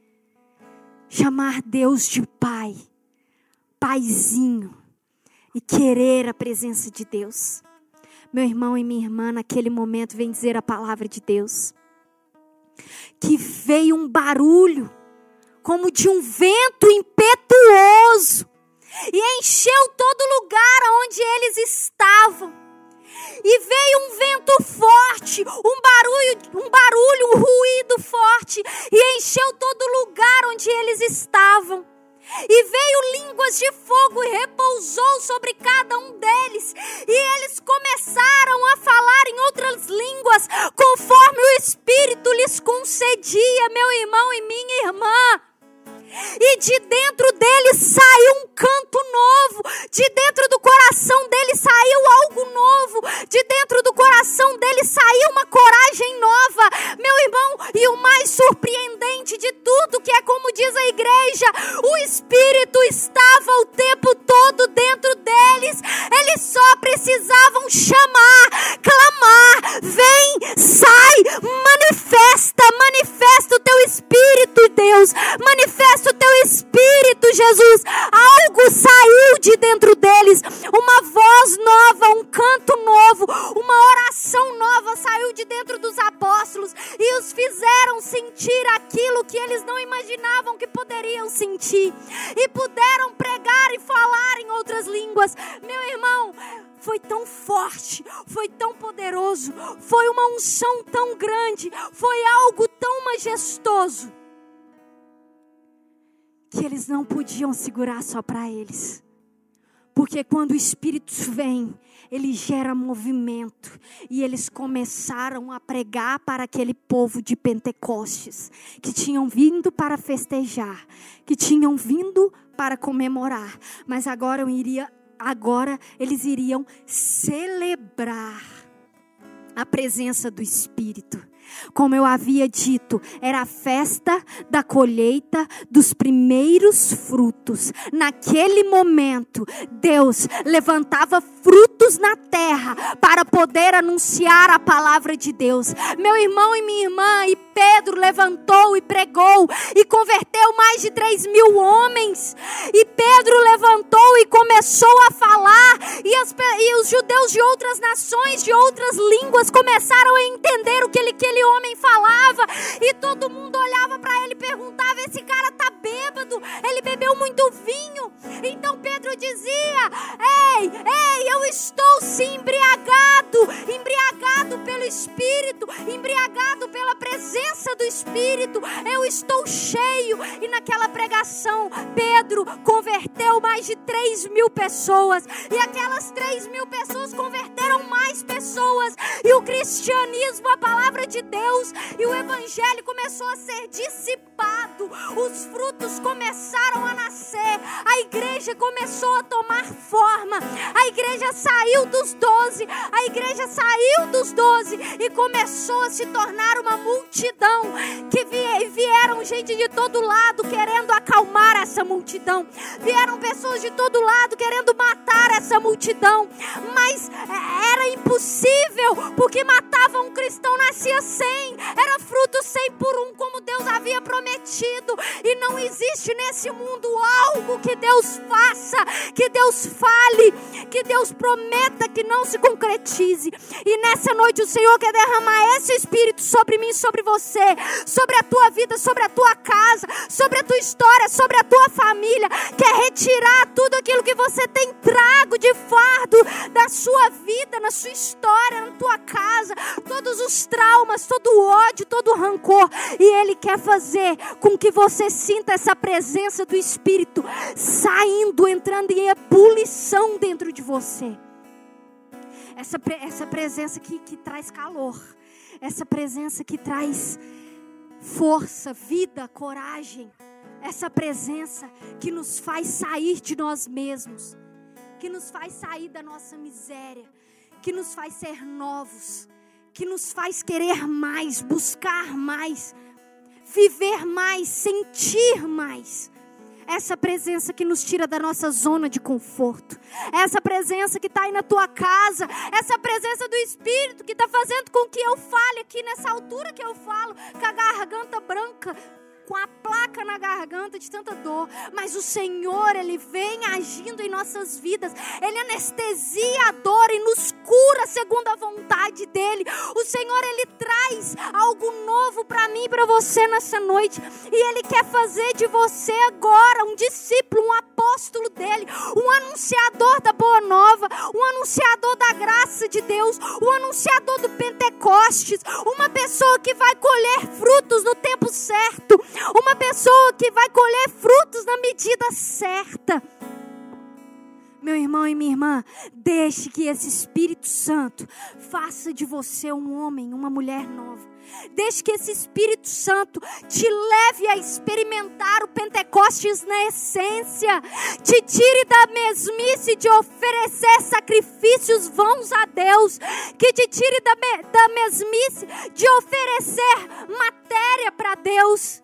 Chamar Deus de Pai paizinho e querer a presença de Deus. Meu irmão e minha irmã, naquele momento, vem dizer a palavra de Deus. Que veio um barulho, como de um vento impetuoso, e encheu todo lugar onde eles estavam. E veio um vento forte, um barulho, um barulho, um ruído forte, e encheu todo lugar onde eles estavam. E veio línguas de fogo e repousou sobre cada um deles. E eles começaram a falar em outras línguas, conforme o Espírito lhes concedia, meu irmão e minha irmã. E de dentro dele saiu um canto novo, de dentro do coração dele saiu algo novo, de dentro do coração dele saiu uma coragem nova, meu irmão. E o mais surpreendente de tudo, que é como diz a igreja, o Espírito estava o tempo todo dentro deles, eles só precisavam chamar, clamar: vem, sai, manifesta, manifesta o teu Espírito, Deus, manifesta o teu espírito, Jesus. Algo saiu de dentro deles, uma voz nova, um canto novo, uma oração nova saiu de dentro dos apóstolos e os fizeram sentir aquilo que eles não imaginavam que poderiam sentir e puderam pregar e falar em outras línguas. Meu irmão, foi tão forte, foi tão poderoso, foi uma unção tão grande, foi algo tão majestoso que eles não podiam segurar só para eles. Porque quando o Espírito vem, ele gera movimento. E eles começaram a pregar para aquele povo de Pentecostes, que tinham vindo para festejar, que tinham vindo para comemorar, mas agora iria, agora eles iriam celebrar a presença do Espírito. Como eu havia dito, era a festa da colheita dos primeiros frutos. Naquele momento, Deus levantava frutos na terra para poder anunciar a palavra de Deus. Meu irmão e minha irmã, e Pedro levantou e pregou e converteu mais de três mil homens. E Pedro levantou e começou a falar, e, as, e os judeus de outras nações, de outras línguas, começaram a entender o que ele, que ele homem falava e todo mundo olhava para ele e perguntava: esse cara tá bêbado, ele bebeu muito vinho. Então Pedro dizia: Ei, ei, eu estou sim embriagado, embriagado pelo Espírito, embriagado pela presença do Espírito. Eu estou cheio. E naquela pregação, Pedro converteu mais de 3 mil pessoas. E aquelas 3 mil pessoas converteram. E o cristianismo, a palavra de Deus, e o evangelho começou a ser dissipado. Os frutos começaram a nascer. A igreja começou a tomar forma. A igreja saiu dos doze. A igreja saiu dos doze e começou a se tornar uma multidão que vieram gente de todo lado querendo acalmar essa multidão. Vieram pessoas de todo lado querendo matar essa multidão. Mas é, era impossível, porque matava um cristão, nascia sem. Era fruto cem por um, como Deus havia prometido. E não existe nesse mundo algo que Deus faça, que Deus fale, que Deus prometa que não se concretize. E nessa noite o Senhor quer derramar esse Espírito sobre mim, sobre você, sobre a tua vida, sobre a tua casa, sobre a tua história, sobre a tua família. Quer retirar tudo aquilo que você tem trago de fardo da sua vida, na sua história, na tua casa, todos os traumas, todo o ódio, todo o rancor. E Ele quer fazer com que você sinta essa presença do Espírito saindo, entrando em ebulição dentro de você. Essa, essa presença que, que traz calor, essa presença que traz força, vida, coragem. essa presença que nos faz sair de nós mesmos, que nos faz sair da nossa miséria, que nos faz ser novos, que nos faz querer mais, buscar mais, viver mais, sentir mais. Essa presença que nos tira da nossa zona de conforto. Essa presença que está aí na tua casa. Essa presença do Espírito que está fazendo com que eu fale aqui nessa altura que eu falo, com a garganta branca, com a placa na garganta de tanta dor, mas o Senhor, Ele vem agindo em nossas vidas, Ele anestesia a dor e nos cura segundo a vontade dEle. O Senhor, Ele traz algo novo para mim e para você nessa noite, e Ele quer fazer de você agora um discípulo, um apóstolo dEle, um anunciador da boa nova, um anunciador da graça de Deus, um anunciador do Pentecostes, uma pessoa que vai colher frutos no tempo certo, uma pessoa que vai colher frutos na medida certa. Meu irmão e minha irmã, deixe que esse Espírito Santo faça de você um homem, uma mulher nova. Deixe que esse Espírito Santo te leve a experimentar o Pentecostes na essência. Te tire da mesmice de oferecer sacrifícios vãos a Deus. Que te tire da, me, da mesmice de oferecer matéria para Deus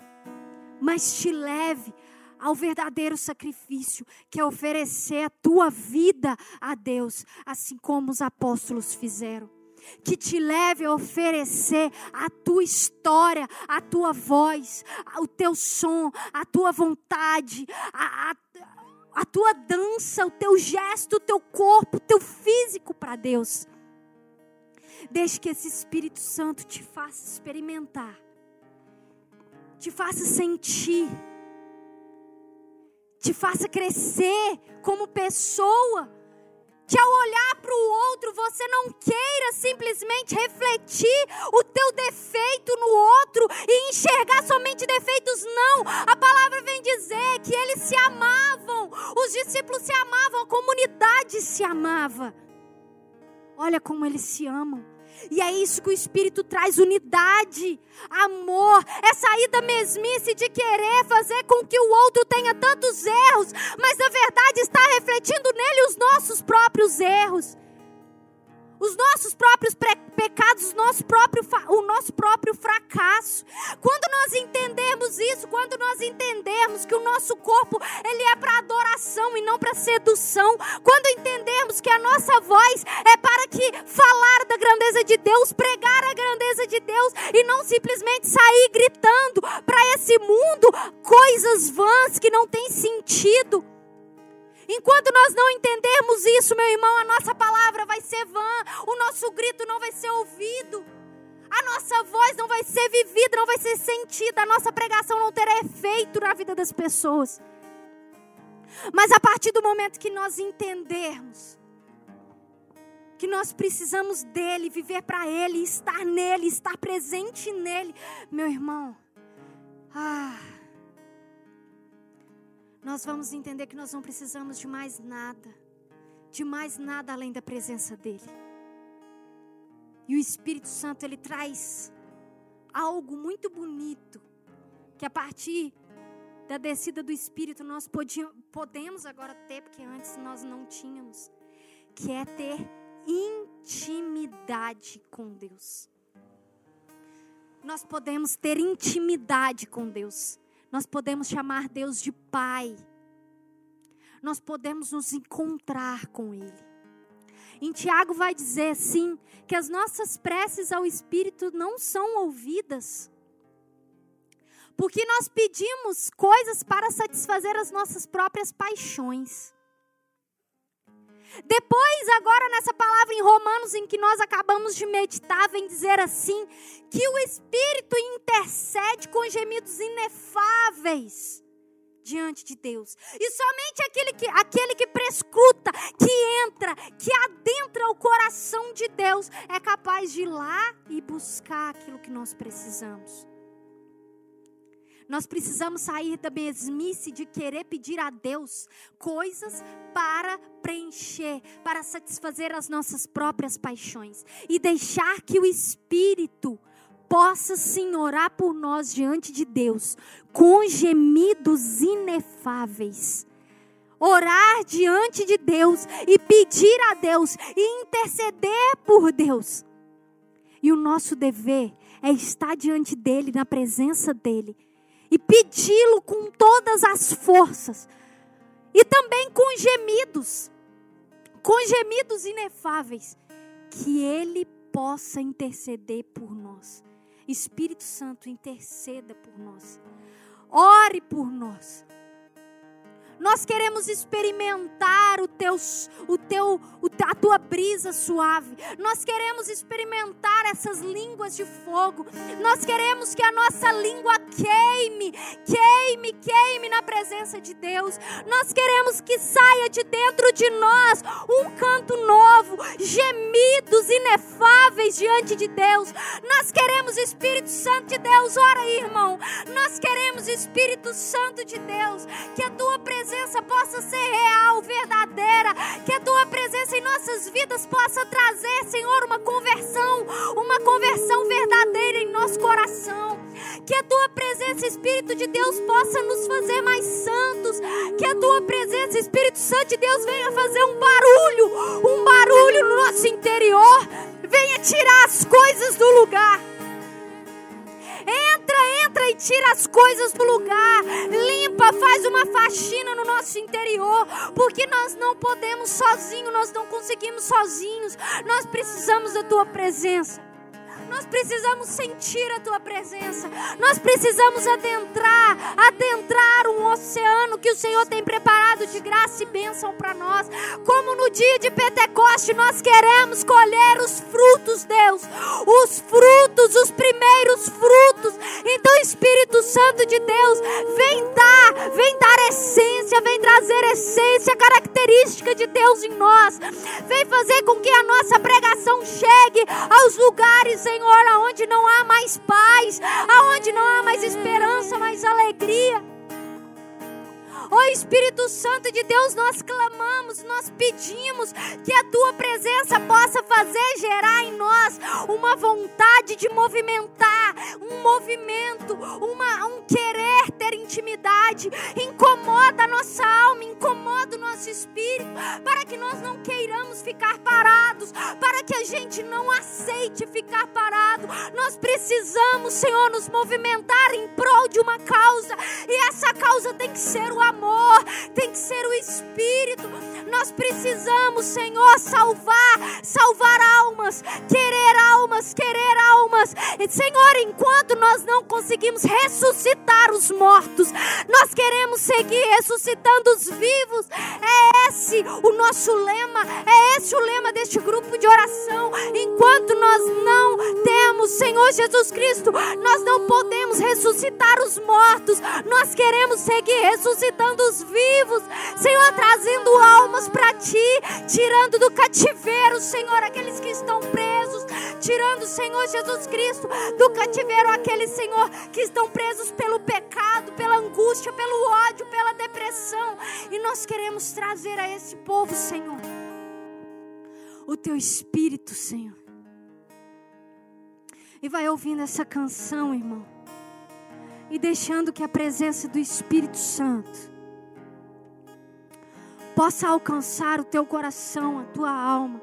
mas te leve ao verdadeiro sacrifício, que é oferecer a tua vida a Deus, assim como os apóstolos fizeram. Que te leve a oferecer a tua história, a tua voz, o teu som, a tua vontade, a, a, a tua dança, o teu gesto, o teu corpo, o teu físico para Deus. Deixe que esse Espírito Santo te faça experimentar te faça sentir, te faça crescer como pessoa. Que ao olhar para o outro, você não queira simplesmente refletir o teu defeito no outro e enxergar somente defeitos, não. A palavra vem dizer que eles se amavam, os discípulos se amavam, a comunidade se amava. Olha como eles se amam. E é isso que o Espírito traz: unidade, amor. É sair da mesmice de querer fazer com que o outro tenha tantos erros, mas na verdade está refletindo nele os nossos próprios erros os nossos próprios pecados, o nosso, próprio, o nosso próprio fracasso. Quando nós entendemos isso, quando nós entendemos que o nosso corpo ele é para adoração e não para sedução, quando entendemos que a nossa voz é para que falar da grandeza de Deus, pregar a grandeza de Deus e não simplesmente sair gritando para esse mundo coisas vãs que não têm sentido. Enquanto nós não entendermos isso, meu irmão, a nossa palavra ser vã, o nosso grito não vai ser ouvido, a nossa voz não vai ser vivida, não vai ser sentida, a nossa pregação não terá efeito na vida das pessoas. Mas a partir do momento que nós entendermos que nós precisamos dele, viver para ele, estar nele, estar presente nele, meu irmão, ah, nós vamos entender que nós não precisamos de mais nada, de mais nada além da presença dEle. E o Espírito Santo, ele traz algo muito bonito, que a partir da descida do Espírito nós podíamos, podemos agora ter, porque antes nós não tínhamos, que é ter intimidade com Deus. Nós podemos ter intimidade com Deus. Nós podemos chamar Deus de Pai. Nós podemos nos encontrar com Ele. Em Tiago vai dizer assim: que as nossas preces ao Espírito não são ouvidas. Porque nós pedimos coisas para satisfazer as nossas próprias paixões. Depois, agora nessa palavra em Romanos, em que nós acabamos de meditar, vem dizer assim: que o Espírito intercede com gemidos inefáveis diante de Deus. E somente aquele que, aquele que prescruta, que entra, que adentra o coração de Deus, é capaz de ir lá e buscar aquilo que nós precisamos. Nós precisamos sair da mesmice de querer pedir a Deus coisas para preencher, para satisfazer as nossas próprias paixões e deixar que o Espírito possa sim orar por nós diante de Deus com gemidos inefáveis. Orar diante de Deus e pedir a Deus e interceder por Deus. E o nosso dever é estar diante dele, na presença dele, e pedi-lo com todas as forças, e também com gemidos, com gemidos inefáveis, que ele possa interceder por nós. Espírito Santo, interceda por nós. Ore por nós. Nós queremos experimentar o teu, o teu, a tua brisa suave. Nós queremos experimentar essas línguas de fogo. Nós queremos que a nossa língua queime, queime, queime na presença de Deus. Nós queremos que saia de dentro de nós um canto novo, gemidos inefáveis diante de Deus. Nós queremos Espírito Santo de Deus. Ora aí, irmão. Nós queremos Espírito Santo de Deus, que a tua presença presença possa ser real, verdadeira, que a tua presença em nossas vidas possa trazer, Senhor, uma conversão, uma conversão verdadeira em nosso coração. Que a tua presença, Espírito de Deus, possa nos fazer mais santos. Que a tua presença, Espírito Santo de Deus, venha fazer um barulho, um barulho no nosso interior. Venha tirar as coisas do lugar. Entra, entra e tira as coisas do lugar. Limpa, faz uma faxina no nosso interior. Porque nós não podemos sozinhos, nós não conseguimos sozinhos. Nós precisamos da tua presença. Nós precisamos sentir a tua presença. Nós precisamos adentrar, adentrar um oceano que o Senhor tem preparado de graça e bênção para nós. Como no dia de Pentecoste, nós queremos colher os frutos, Deus. Os frutos, os primeiros frutos. Então, Espírito Santo de Deus, vem dar, vem dar essência, vem trazer essência, característica de Deus em nós. Vem fazer com que a nossa pregação chegue aos lugares em Senhor, aonde não há mais paz, aonde não há mais esperança, mais alegria. Ó Espírito Santo de Deus, nós clamamos, nós pedimos que a tua presença possa fazer gerar em nós uma vontade de movimentar, um movimento, uma, um querer ter intimidade. Incomoda a nossa alma, incomoda o nosso espírito, para que nós não queiramos ficar parados, para que a gente não aceite ficar parado. Nós precisamos, Senhor, nos movimentar em prol de uma causa, e essa causa tem que ser o amor amor, tem que ser o Espírito. Nós precisamos, Senhor, salvar, salvar almas, querer almas, querer almas. E, Senhor, enquanto nós não conseguimos ressuscitar os mortos, nós queremos seguir ressuscitando os vivos. É esse o nosso lema, é esse o lema deste grupo de oração. Enquanto nós não temos, Senhor Jesus Cristo, nós não podemos ressuscitar os mortos. Nós queremos seguir ressuscitando os vivos, Senhor, trazendo almas para ti, tirando do cativeiro, Senhor, aqueles que estão presos, tirando, Senhor Jesus Cristo, do cativeiro aqueles, Senhor, que estão presos pelo pecado, pela angústia, pelo ódio, pela depressão. E nós queremos trazer a esse povo, Senhor, o teu espírito, Senhor. E vai ouvindo essa canção, irmão e deixando que a presença do Espírito Santo possa alcançar o teu coração, a tua alma.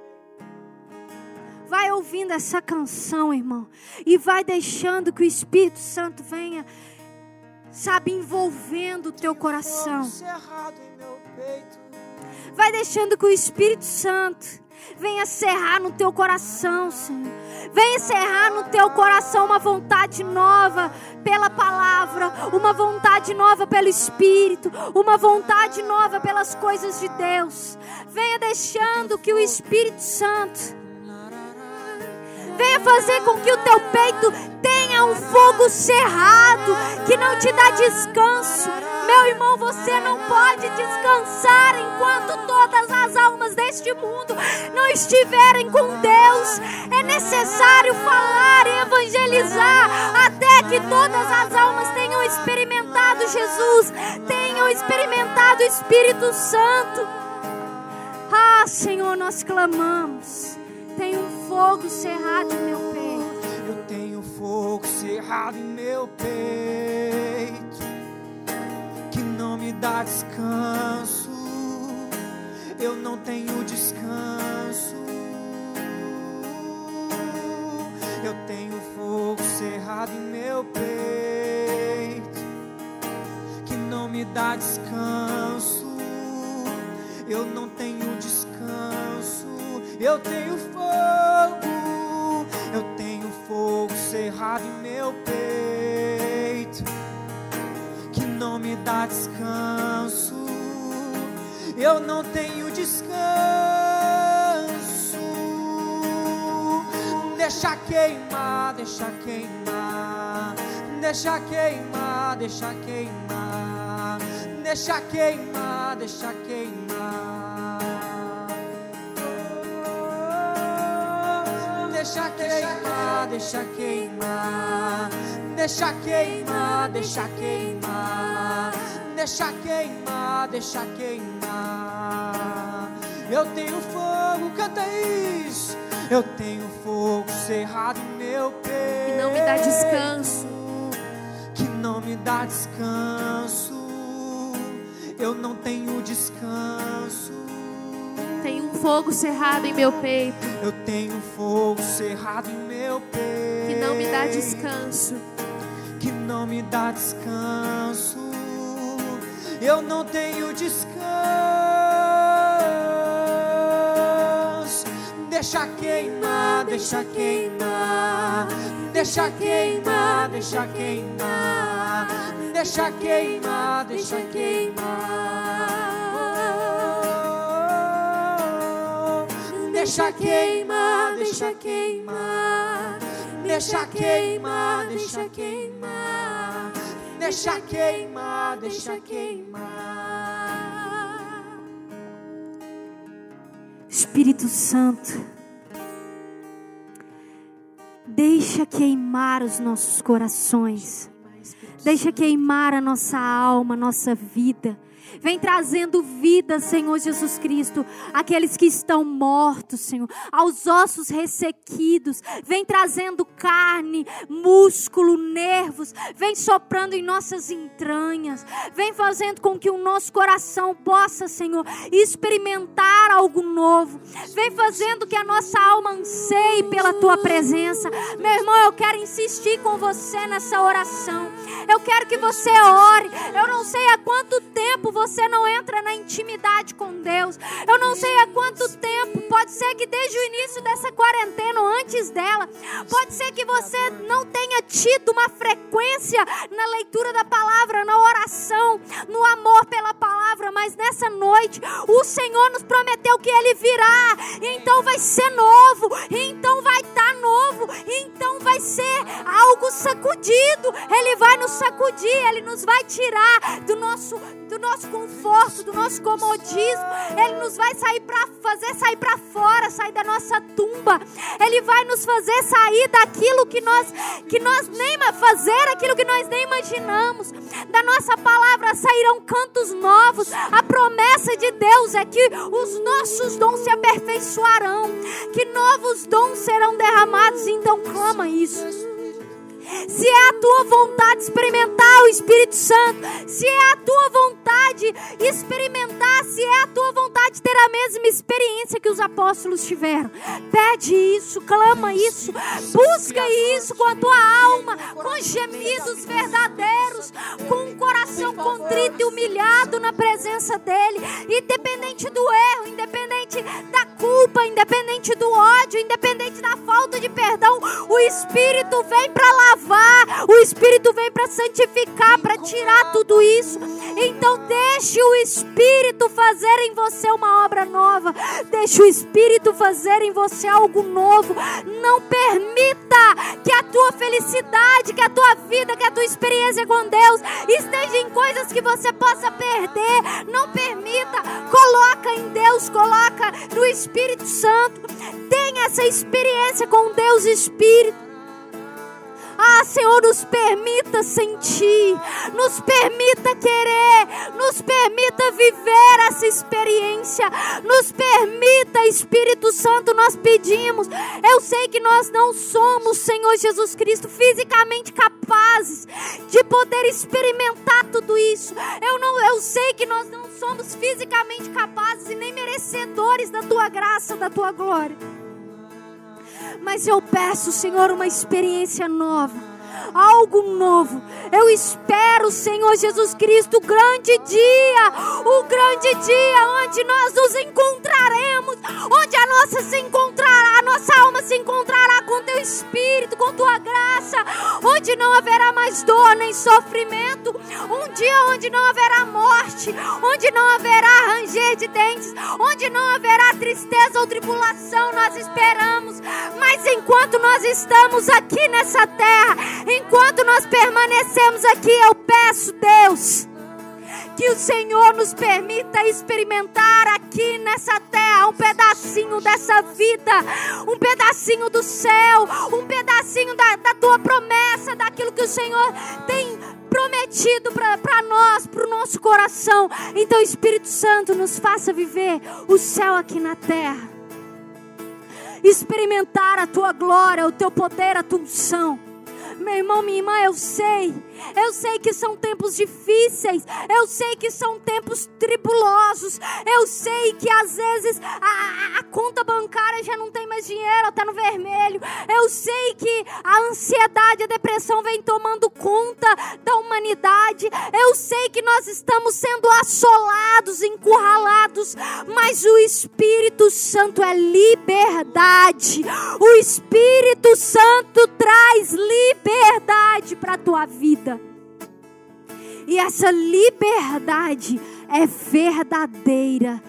Vai ouvindo essa canção, irmão, e vai deixando que o Espírito Santo venha, sabe, envolvendo o teu coração. Vai deixando que o Espírito Santo venha cerrar no teu coração, Senhor. Venha cerrar no teu coração uma vontade nova pela palavra, uma vontade nova pelo Espírito, uma vontade nova pelas coisas de Deus. Venha deixando que o Espírito Santo venha fazer com que o teu peito tenha um fogo cerrado que não te dá descanso. Meu irmão, você não pode descansar enquanto todas as almas deste mundo não estiverem com Deus. É necessário falar e evangelizar até que todas as almas tenham experimentado Jesus, tenham experimentado o Espírito Santo. Ah, Senhor, nós clamamos. Um fogo cerrado em meu peito. Eu tenho fogo cerrado em meu peito que não me dá descanso. Eu não tenho descanso. Eu tenho fogo cerrado em meu peito que não me dá descanso. Eu não tenho descanso. Eu tenho fogo. Eu tenho fogo cerrado em meu peito que não me dá descanso. Eu não tenho descanso deixa queimar, deixa queimar, deixa queimar, deixa queimar, deixa queimar, deixa queimar. Deixa queimar, deixa queimar, deixa queimar, deixa queimar, deixa queimar, deixa queimar. Eu tenho fogo, canta isso. Eu tenho fogo cerrado em meu peito. Que não me dá descanso. Que não me dá descanso. Eu não tenho descanso. Tem um fogo cerrado em meu peito. Eu tenho fogo cerrado em meu peito. Que não me dá descanso. Que não me dá descanso. Eu não tenho descanso. Deixa queimar, deixa queimar. Deixa queimar, deixa queimar. Deixa queimar, deixa queimar. Deixa queimar, deixa queimar. Deixa queimar, deixa queimar. Deixa queimar, deixa queimar. Espírito Santo, deixa queimar os nossos corações, deixa queimar a nossa alma, a nossa vida. Vem trazendo vida, Senhor Jesus Cristo, aqueles que estão mortos, Senhor, aos ossos ressequidos. Vem trazendo carne, músculo, nervos. Vem soprando em nossas entranhas. Vem fazendo com que o nosso coração possa, Senhor, experimentar algo novo. Vem fazendo que a nossa alma anseie pela tua presença. Meu irmão, eu quero insistir com você nessa oração. Eu quero que você ore. Eu não sei há quanto tempo você não entra na intimidade com Deus. Eu não sei há quanto tempo. Pode ser que desde o início dessa quarentena ou antes dela. Pode ser que você não tenha tido uma frequência na leitura da palavra, na oração, no amor pela palavra. Mas nessa noite, o Senhor nos prometeu que Ele virá. Então vai ser novo. Então vai estar novo. Então vai ser algo sacudido. Ele vai nos sacudir. Ele nos vai tirar do nosso, do nosso conforto, do nosso comodismo. Ele nos vai sair para fazer sair para fora, sair da nossa tumba. Ele vai nos fazer sair daquilo que nós que nós nem fazer aquilo que nós nem imaginamos. Da nossa palavra sairão cantos novos. A promessa de Deus é que os nossos dons se aperfeiçoarão, que novos dons serão derramados. Então clama isso. Se é a tua vontade experimentar o Espírito Santo, se é a tua vontade experimentar, se é a tua vontade ter a mesma experiência que os apóstolos tiveram, pede isso, clama isso, busca isso com a tua alma, com gemidos verdadeiros, com um coração contrito e humilhado na presença dEle, independente do erro, independente da culpa, independente do ódio, independente da falta de perdão, o Espírito vem para lavar, o Espírito vem para santificar, para tirar tudo isso. Então deixe o Espírito fazer em você uma obra nova. Deixe o Espírito fazer em você algo novo. Não permita que a tua felicidade, que a tua vida, que a tua experiência com Deus esteja em coisas que você possa perder. Não permita. Coloca em Deus, coloca no Espírito Santo. Tenha essa experiência com Deus Espírito. Ah, Senhor, nos permita sentir, nos permita querer, nos permita viver essa experiência, nos permita, Espírito Santo, nós pedimos. Eu sei que nós não somos, Senhor Jesus Cristo, fisicamente capazes de poder experimentar tudo isso. Eu não, eu sei que nós não somos fisicamente capazes e nem merecedores da tua graça, da tua glória. Mas eu peço, Senhor, uma experiência nova algo novo. Eu espero, Senhor Jesus Cristo, o grande dia, o grande dia onde nós nos encontraremos, onde a nossa se encontrará, a nossa alma se encontrará com teu espírito, com tua graça, onde não haverá mais dor nem sofrimento, um dia onde não haverá morte, onde não haverá ranger de dentes, onde não haverá tristeza ou tribulação, nós esperamos. Mas enquanto nós estamos aqui nessa terra, enquanto nós permanecemos aqui, eu peço, Deus, que o Senhor nos permita experimentar aqui nessa terra um pedacinho dessa vida, um pedacinho do céu, um pedacinho da, da tua promessa, daquilo que o Senhor tem prometido para nós, para o nosso coração. Então, Espírito Santo, nos faça viver o céu aqui na terra, experimentar a tua glória, o teu poder, a tua unção. Meu irmão, minha irmã, eu sei. Eu sei que são tempos difíceis. Eu sei que são tempos tribulosos. Eu sei que às vezes a, a conta bancária já não tem mais dinheiro, está no vermelho. Eu sei que a ansiedade, a depressão vem tomando conta da humanidade. Eu sei que nós estamos sendo assolados, encurralados. Mas o Espírito Santo é liberdade. O Espírito Santo traz liberdade para a tua vida. E essa liberdade é verdadeira.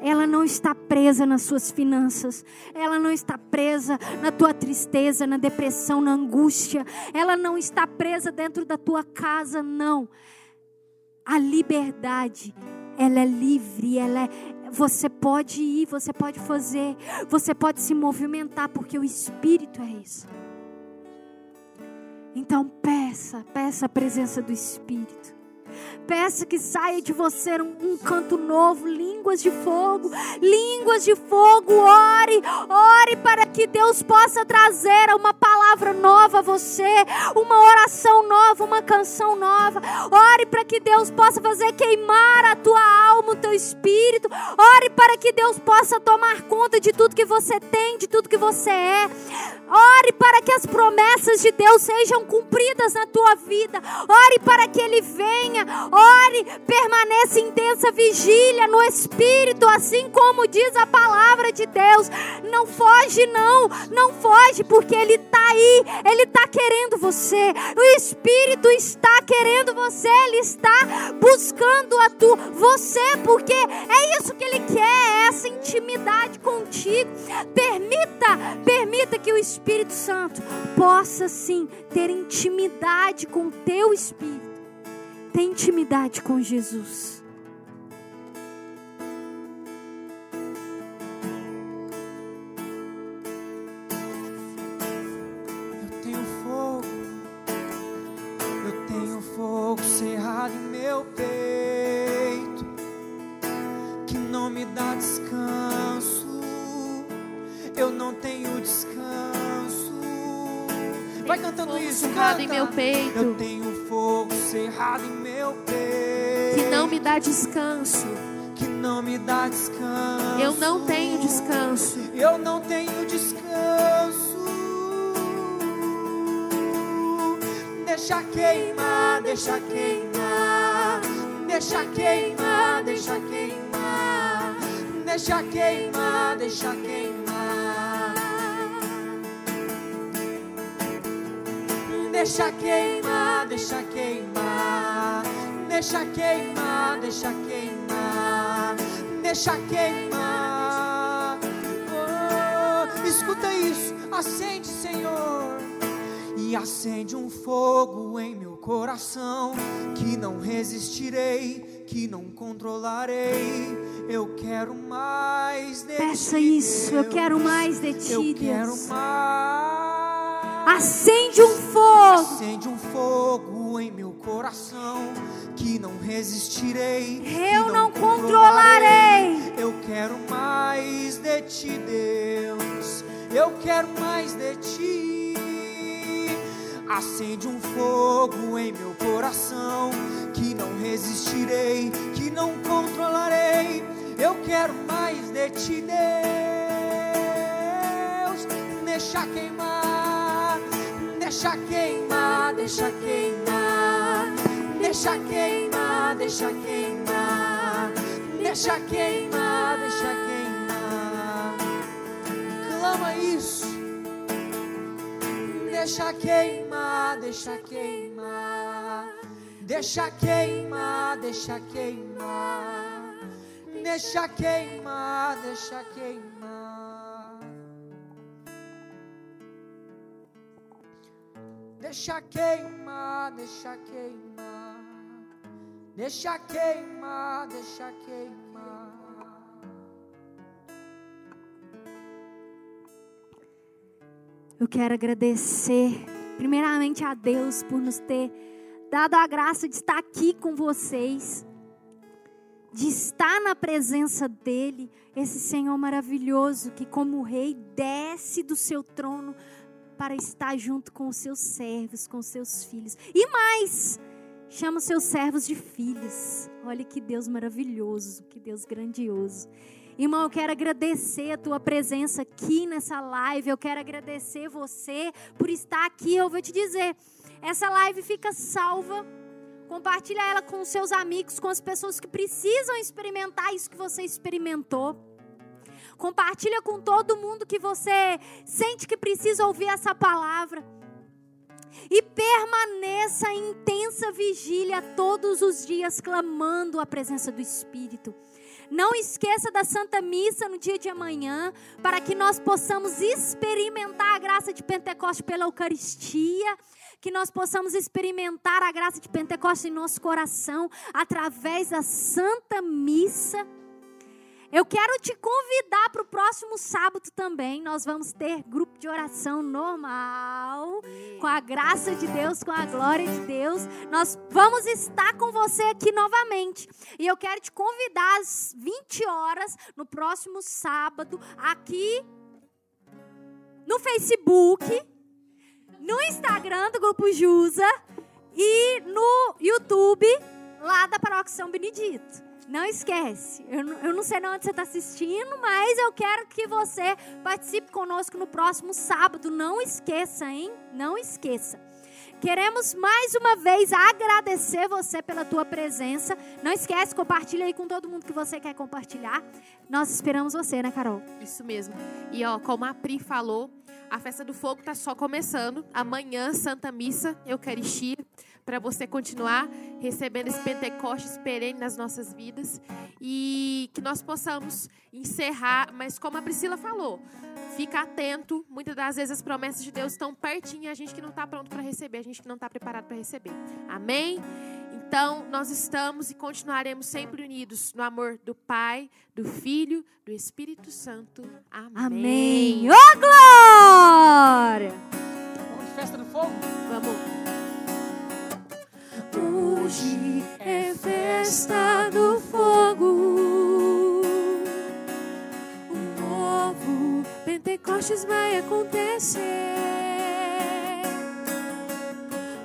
Ela não está presa nas suas finanças, ela não está presa na tua tristeza, na depressão, na angústia, ela não está presa dentro da tua casa, não. A liberdade, ela é livre, ela é, você pode ir, você pode fazer, você pode se movimentar, porque o Espírito é isso. Então peça, peça a presença do Espírito. Peça que saia de você um, um, canto novo, línguas de fogo, línguas de fogo. Ore, ore para que Deus possa trazer uma palavra nova a você, uma oração nova, uma canção nova. Ore para que Deus possa fazer queimar a tua alma, o teu espírito. Ore para que Deus possa tomar conta de tudo que você tem, de tudo que você é. Ore para que as promessas de Deus sejam cumpridas na tua vida. Ore para que Ele venha. Ore, permaneça intensa vigília no Espírito, assim como diz a palavra de Deus. Não foge, não. Não foge, porque Ele está aí. Ele está querendo você. O Espírito está querendo você. Ele está buscando a tu, você, porque é isso que Ele quer. É essa intimidade contigo. Permita, permita que o Espírito Santo possa sim ter intimidade com o teu espírito. Tem intimidade com Jesus. Eu tenho fogo, eu tenho fogo cerrado em meu peito, que não me dá descanso. Eu não tenho descanso Vai cantando isso, canta. em meu peito. Eu tenho fogo cerrado em meu peito. Que não me dá descanso. Que não me dá descanso. Eu não tenho descanso. Eu não tenho descanso. Deixa queimar, deixa queimar. Deixa queimar, deixa queimar. Deixa queimar, deixa queimar. Deixa queimar, deixa queimar, deixa queimar, deixa queimar, deixa queimar. Oh, escuta isso, acende, Senhor, e acende um fogo em meu coração que não resistirei, que não controlarei. Eu quero mais de Peça ti. Peça isso, eu quero mais de ti, eu Deus. quero mais Acende um fogo. Acende um fogo em meu coração que não resistirei. Eu que não controlarei. Eu quero mais de ti, Deus. Eu quero mais de ti. Acende um fogo em meu coração que não resistirei, que não controlarei. Eu quero mais de ti, Deus. Deixa queimar, deixa queimar, deixa queimar, deixa queimar, deixa queimar, deixa queimar, deixa queimar. Clama isso. Deixa queimar, deixa queimar, deixa queimar, deixa queimar, deixa queimar, deixa queimar. Deixa queimar, deixa queimar, deixa queimar, deixa queimar. Eu quero agradecer, primeiramente a Deus por nos ter dado a graça de estar aqui com vocês, de estar na presença dEle, esse Senhor maravilhoso que, como Rei, desce do seu trono para estar junto com os seus servos, com os seus filhos. E mais, chama os seus servos de filhos. Olha que Deus maravilhoso, que Deus grandioso. Irmão, eu quero agradecer a tua presença aqui nessa live. Eu quero agradecer você por estar aqui. Eu vou te dizer, essa live fica salva. Compartilha ela com os seus amigos, com as pessoas que precisam experimentar isso que você experimentou. Compartilha com todo mundo que você sente que precisa ouvir essa palavra. E permaneça em intensa vigília todos os dias, clamando a presença do Espírito. Não esqueça da Santa Missa no dia de amanhã, para que nós possamos experimentar a graça de Pentecostes pela Eucaristia, que nós possamos experimentar a graça de Pentecostes em nosso coração através da Santa Missa. Eu quero te convidar para o próximo sábado também. Nós vamos ter grupo de oração normal, com a graça de Deus, com a glória de Deus. Nós vamos estar com você aqui novamente. E eu quero te convidar às 20 horas no próximo sábado, aqui no Facebook, no Instagram do Grupo Jusa e no YouTube lá da Paróquia São Benedito. Não esquece. Eu, não- eu não sei onde você está assistindo, mas eu quero que você participe conosco no próximo sábado. Não esqueça, hein? Não esqueça. Queremos mais uma vez agradecer você pela tua presença. Não esquece, compartilha aí com todo mundo que você quer compartilhar. Nós esperamos você, né, Carol? Isso mesmo. E ó, como a Pri falou, a festa do fogo tá só começando. Amanhã, Santa Missa, Eucaristia, para você continuar recebendo esse Pentecostes perene nas nossas vidas e que nós possamos encerrar, mas como a Priscila falou, fica atento, muitas das vezes as promessas de Deus estão pertinho e a gente que não está pronto para receber, a gente que não está preparado para receber. Amém? Então, nós estamos e continuaremos sempre unidos no amor do Pai, do Filho, do Espírito Santo. Amém. Amém. Ô, glória! Vamos de festa do fogo? Vamos. Hoje é festa do fogo. Um novo Pentecostes vai acontecer.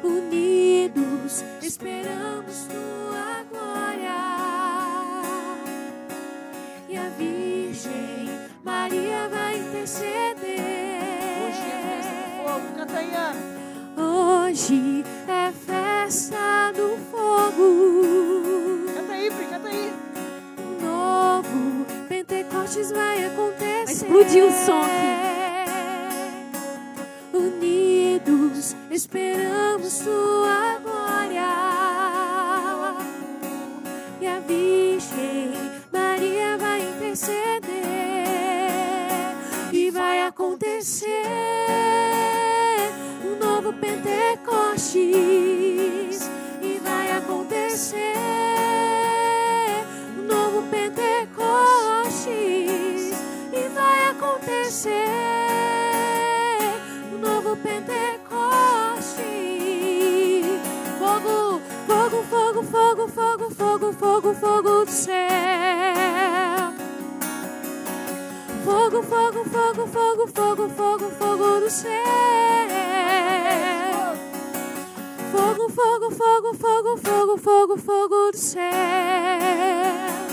Unidos esperamos tua glória. E a Virgem Maria vai interceder. Hoje é festa do fogo. Canta aí, Ana. Hoje Pentecostes vai acontecer. Vai explodir o som aqui. Unidos esperamos tua glória. E a Virgem Maria vai interceder. E vai acontecer um novo Pentecostes. E vai acontecer descer um novo Pentecoste. Fogo, fogo, fogo, fogo, fogo, fogo, fogo, fogo do céu. Fogo, fogo, fogo, fogo, fogo, fogo, fogo do céu. Fogo, fogo, fogo, fogo, fogo, fogo, fogo do céu.